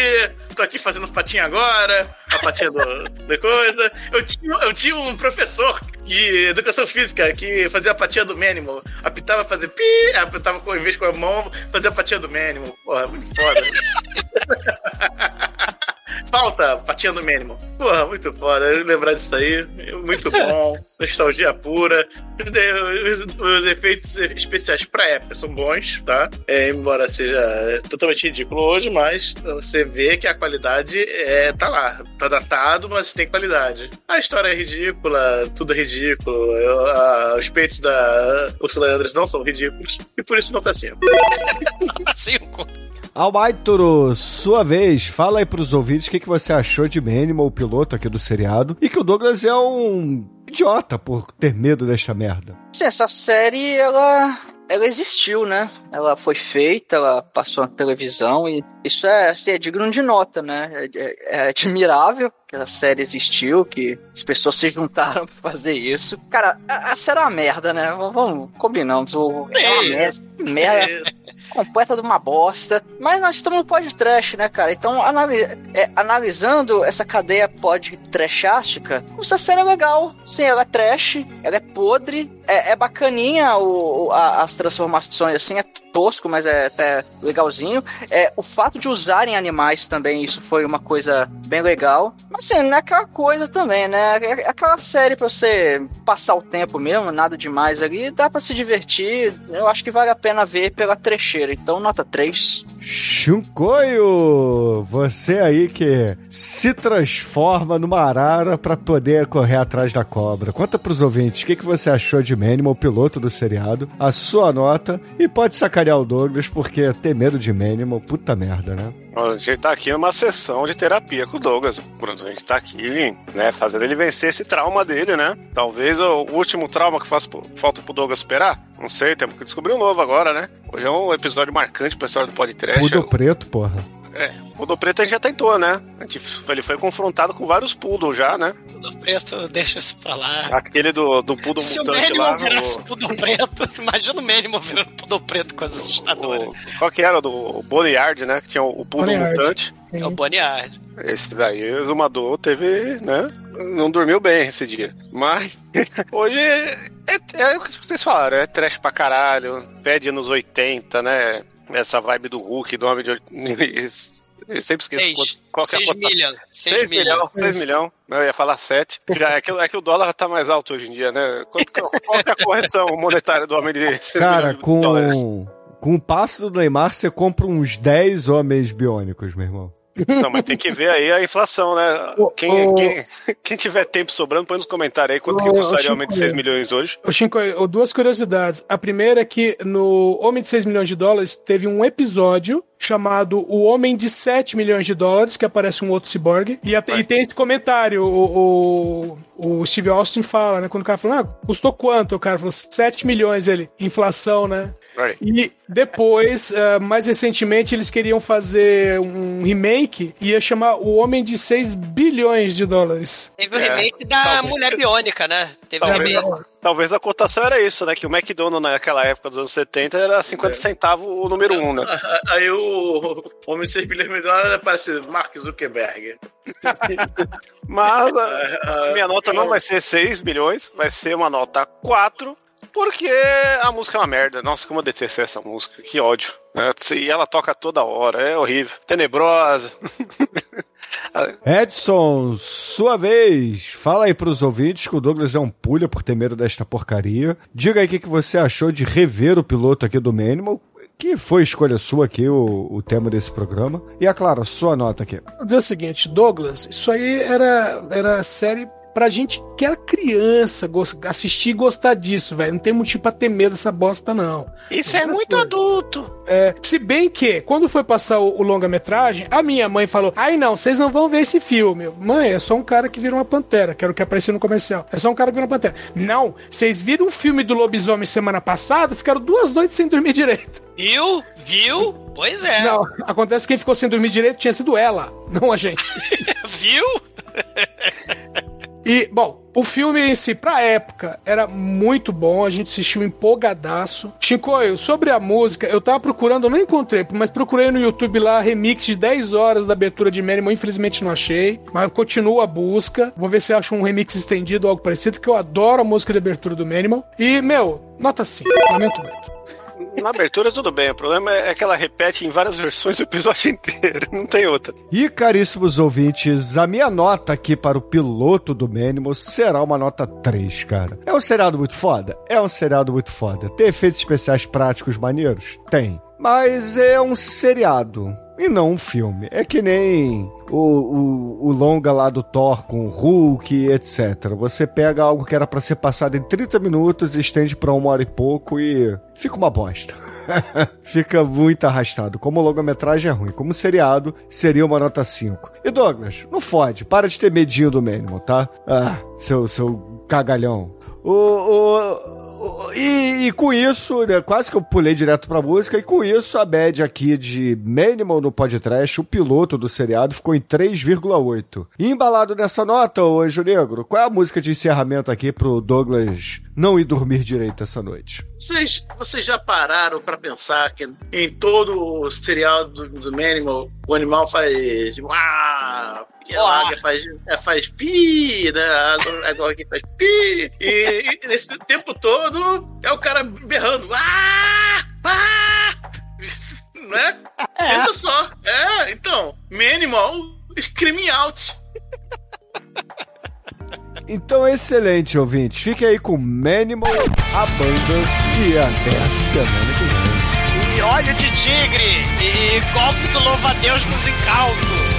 tô aqui fazendo patinha agora, a patinha do, da coisa. Eu tinha, eu tinha um professor de educação física que fazia a patinha do Manimal, apitava fazer pi, apitava com, vez com a mão, fazia a patinha do Manimal, porra, muito foda. Falta patinha do Manimal. Porra, muito foda. Lembrar disso aí, muito bom. Nostalgia pura. Os, os- os efeitos especiais pra época são bons, tá? É, embora seja totalmente ridículo hoje, mas você vê que a qualidade é, tá lá. Tá datado, mas tem qualidade. A história é ridícula, tudo é ridículo. Eu- a- os peitos da Ursula Andress não são ridículos. E por isso não tá cinco. Nota 5. Almaitoro, sua vez, fala aí pros ouvintes o que, que você achou de Manimal, o piloto aqui do seriado, e que o Douglas é um idiota por ter medo desta merda. Sim, essa série, ela, ela existiu, né? Ela foi feita, ela passou na televisão e isso é, assim, é digno de nota, né? É, é- é admirável que a série existiu, que as pessoas se juntaram pra fazer isso. Cara, a, a série é uma merda, né? Vamos, combinamos. O, é uma merda, merda completa de uma bosta. Mas nós estamos no podcast, né, cara? Então, anali- é, analisando essa cadeia pod trashástica, essa série é legal. Sim, ela é trash, ela é podre, é, é bacaninha o, o- a- as transformações, assim, é tosco, mas é até legalzinho. É, o fato de usarem animais também, isso foi uma coisa bem legal. Mas assim, não é aquela coisa também, né? É aquela série pra você passar o tempo mesmo, nada demais ali, dá pra se divertir. Eu acho que vale a pena ver pela trecheira. Então, nota 3. Chuncoio! Você aí que se transforma numa arara pra poder correr atrás da cobra. Conta pros ouvintes o que, que você achou de Manimal, o piloto do seriado, a sua nota, e pode sacanear o Douglas, porque ter medo de Manimal, puta merda, né? A gente tá aqui numa sessão de terapia com o Douglas. Bruno. A gente tá aqui, né, fazendo ele vencer esse trauma dele, né? Talvez o último trauma que faz, falta pro Douglas superar. Não sei, temos que descobrir um novo agora, né? Hoje é um episódio marcante pra história do podcast. Pudo preto, porra. É, o do preto a gente já tentou, né? A gente, ele foi confrontado com vários poodle já, né? Tudo preto, deixa isso pra lá. Aquele do, do poodle Se o mutante lá. Manimal virasse no- Pudor Preto, imagina o Manimal virando Pudor Preto, coisa assustadora. o- qual que era? O do Boneyard, né? Que tinha o, o poodle Boneyard. mutante. É o Boneyard. Esse daí, o Exumador teve, né? Não dormiu bem esse dia. Mas hoje é, é o que vocês falaram, é trash pra caralho, pede anos 80, né? Essa vibe do Hulk, do homem de. Eu sempre esqueço Seis. quanto- qual que é a 6 cotação. milhões. 6 6 milhões, milhões. 6 milhões. Eu ia falar 7. Já é, que, é que o dólar tá mais alto hoje em dia, né? Quanto qual é a correção monetária do homem de 6 Cara, de dólares? com, com o passe do Neymar, você compra uns 10 homens biônicos, meu irmão. Não, mas tem que ver aí a inflação, né? Ô, Quem, ô. quem, quem tiver tempo sobrando, põe nos comentários aí quanto que Ô, custaria o homem de 6 milhões hoje. Ô, Shinko, duas curiosidades. A primeira é que no Homem de 6 milhões de dólares teve um episódio chamado O Homem de 7 milhões de dólares, que aparece um outro ciborgue. E, até- e tem esse comentário, o, o, o Steve Austin fala, né? Quando o cara fala, ah, custou quanto? O cara falou 7 milhões ele, inflação, né? E depois, ah, mais recentemente, eles queriam fazer um remake e ia chamar O Homem de 6 bilhões de dólares. Teve o É, remake da talvez. Mulher Biônica, né? Teve o Talvez, remake. a, talvez a cotação era isso, né? Que o McDonald's naquela época dos anos 70 era 50 centavos o número 1, né? Aí o Homem de 6 bilhões de dólares parece Mark Zuckerberg. Mas a, a minha nota não vai ser 6 milhões, vai ser uma nota 4, porque a música é uma merda. Nossa, como eu detestei essa música, que ódio. né? E ela toca toda hora, é horrível. Tenebrosa. Edson, sua vez. Fala aí pros ouvintes que o Douglas é um pulha por ter medo desta porcaria. Diga aí o que, que você achou de rever o piloto aqui do Manimal. Que foi escolha sua aqui, o, o tema desse programa. E, é claro, sua nota aqui. Vou dizer o seguinte, Douglas, isso aí era, era série pra gente que era criança assistir e gostar disso, velho. Não tem motivo pra ter medo dessa bosta, não. Isso é muito coisa. adulto. É, se bem que, quando foi passar o, o longa-metragem, a minha mãe falou: Ai não, vocês não vão ver esse filme. Mãe, é só um cara que vira uma pantera, que era o que apareceu no comercial. É só um cara que vira uma pantera. Não, vocês viram um filme do lobisomem semana passada, ficaram duas noites sem dormir direito. Viu? Viu? Pois é. Não, acontece que quem ficou sem dormir direito tinha sido ela, não a gente. Viu? E, bom, o filme em si, pra época, era muito bom, a gente assistiu empolgadaço. Chicoio, sobre a música, eu tava procurando, eu não encontrei, mas procurei no YouTube lá remix de 10 horas da abertura de Manimal, infelizmente não achei, mas continuo a busca. Vou ver se acho um remix estendido ou algo parecido, que eu adoro a música de abertura do Manimal. E, meu, nota 5, lamento muito. Na abertura tudo bem, o problema é que ela repete em várias versões o episódio inteiro, não tem outra. E caríssimos ouvintes, a minha nota aqui para o piloto do Manimal será uma nota 3, cara. É um seriado muito foda? É um seriado muito foda. Tem efeitos especiais práticos maneiros? Tem. Mas é um seriado e não um filme. É que nem o, o, o, longa lá do Thor com o Hulk, etc. Você pega algo que era para ser passado em 30 minutos, estende para uma hora e pouco e fica uma bosta. fica muito arrastado. Como longa-metragem é ruim, como seriado seria uma nota 5. E Douglas, não fode, para de ter medinho do mínimo, tá? Ah, seu, seu cagalhão. O, o, e, e, com isso, né, quase que eu pulei direto pra música, e com isso a média aqui de Minimal no podcast, o piloto do seriado, ficou em 3,8. embalado nessa nota, ô Anjo Negro, qual é a música de encerramento aqui pro Douglas não ir dormir direito essa noite? Vocês, vocês já pararam para pensar que em todo o serial do, do Manimal, o animal faz. Uau, e a águia faz, é, faz pi, né? A água aqui faz pi. E, e nesse tempo todo é o cara berrando. Ah! Ah! Né? É. Pensa só. É, então, Manimal screaming out. Então, excelente, ouvinte. Fique aí com Manimal, a banda, e até a semana que vem. E olho de tigre, e golpe do louva-a-Deus nos incautos.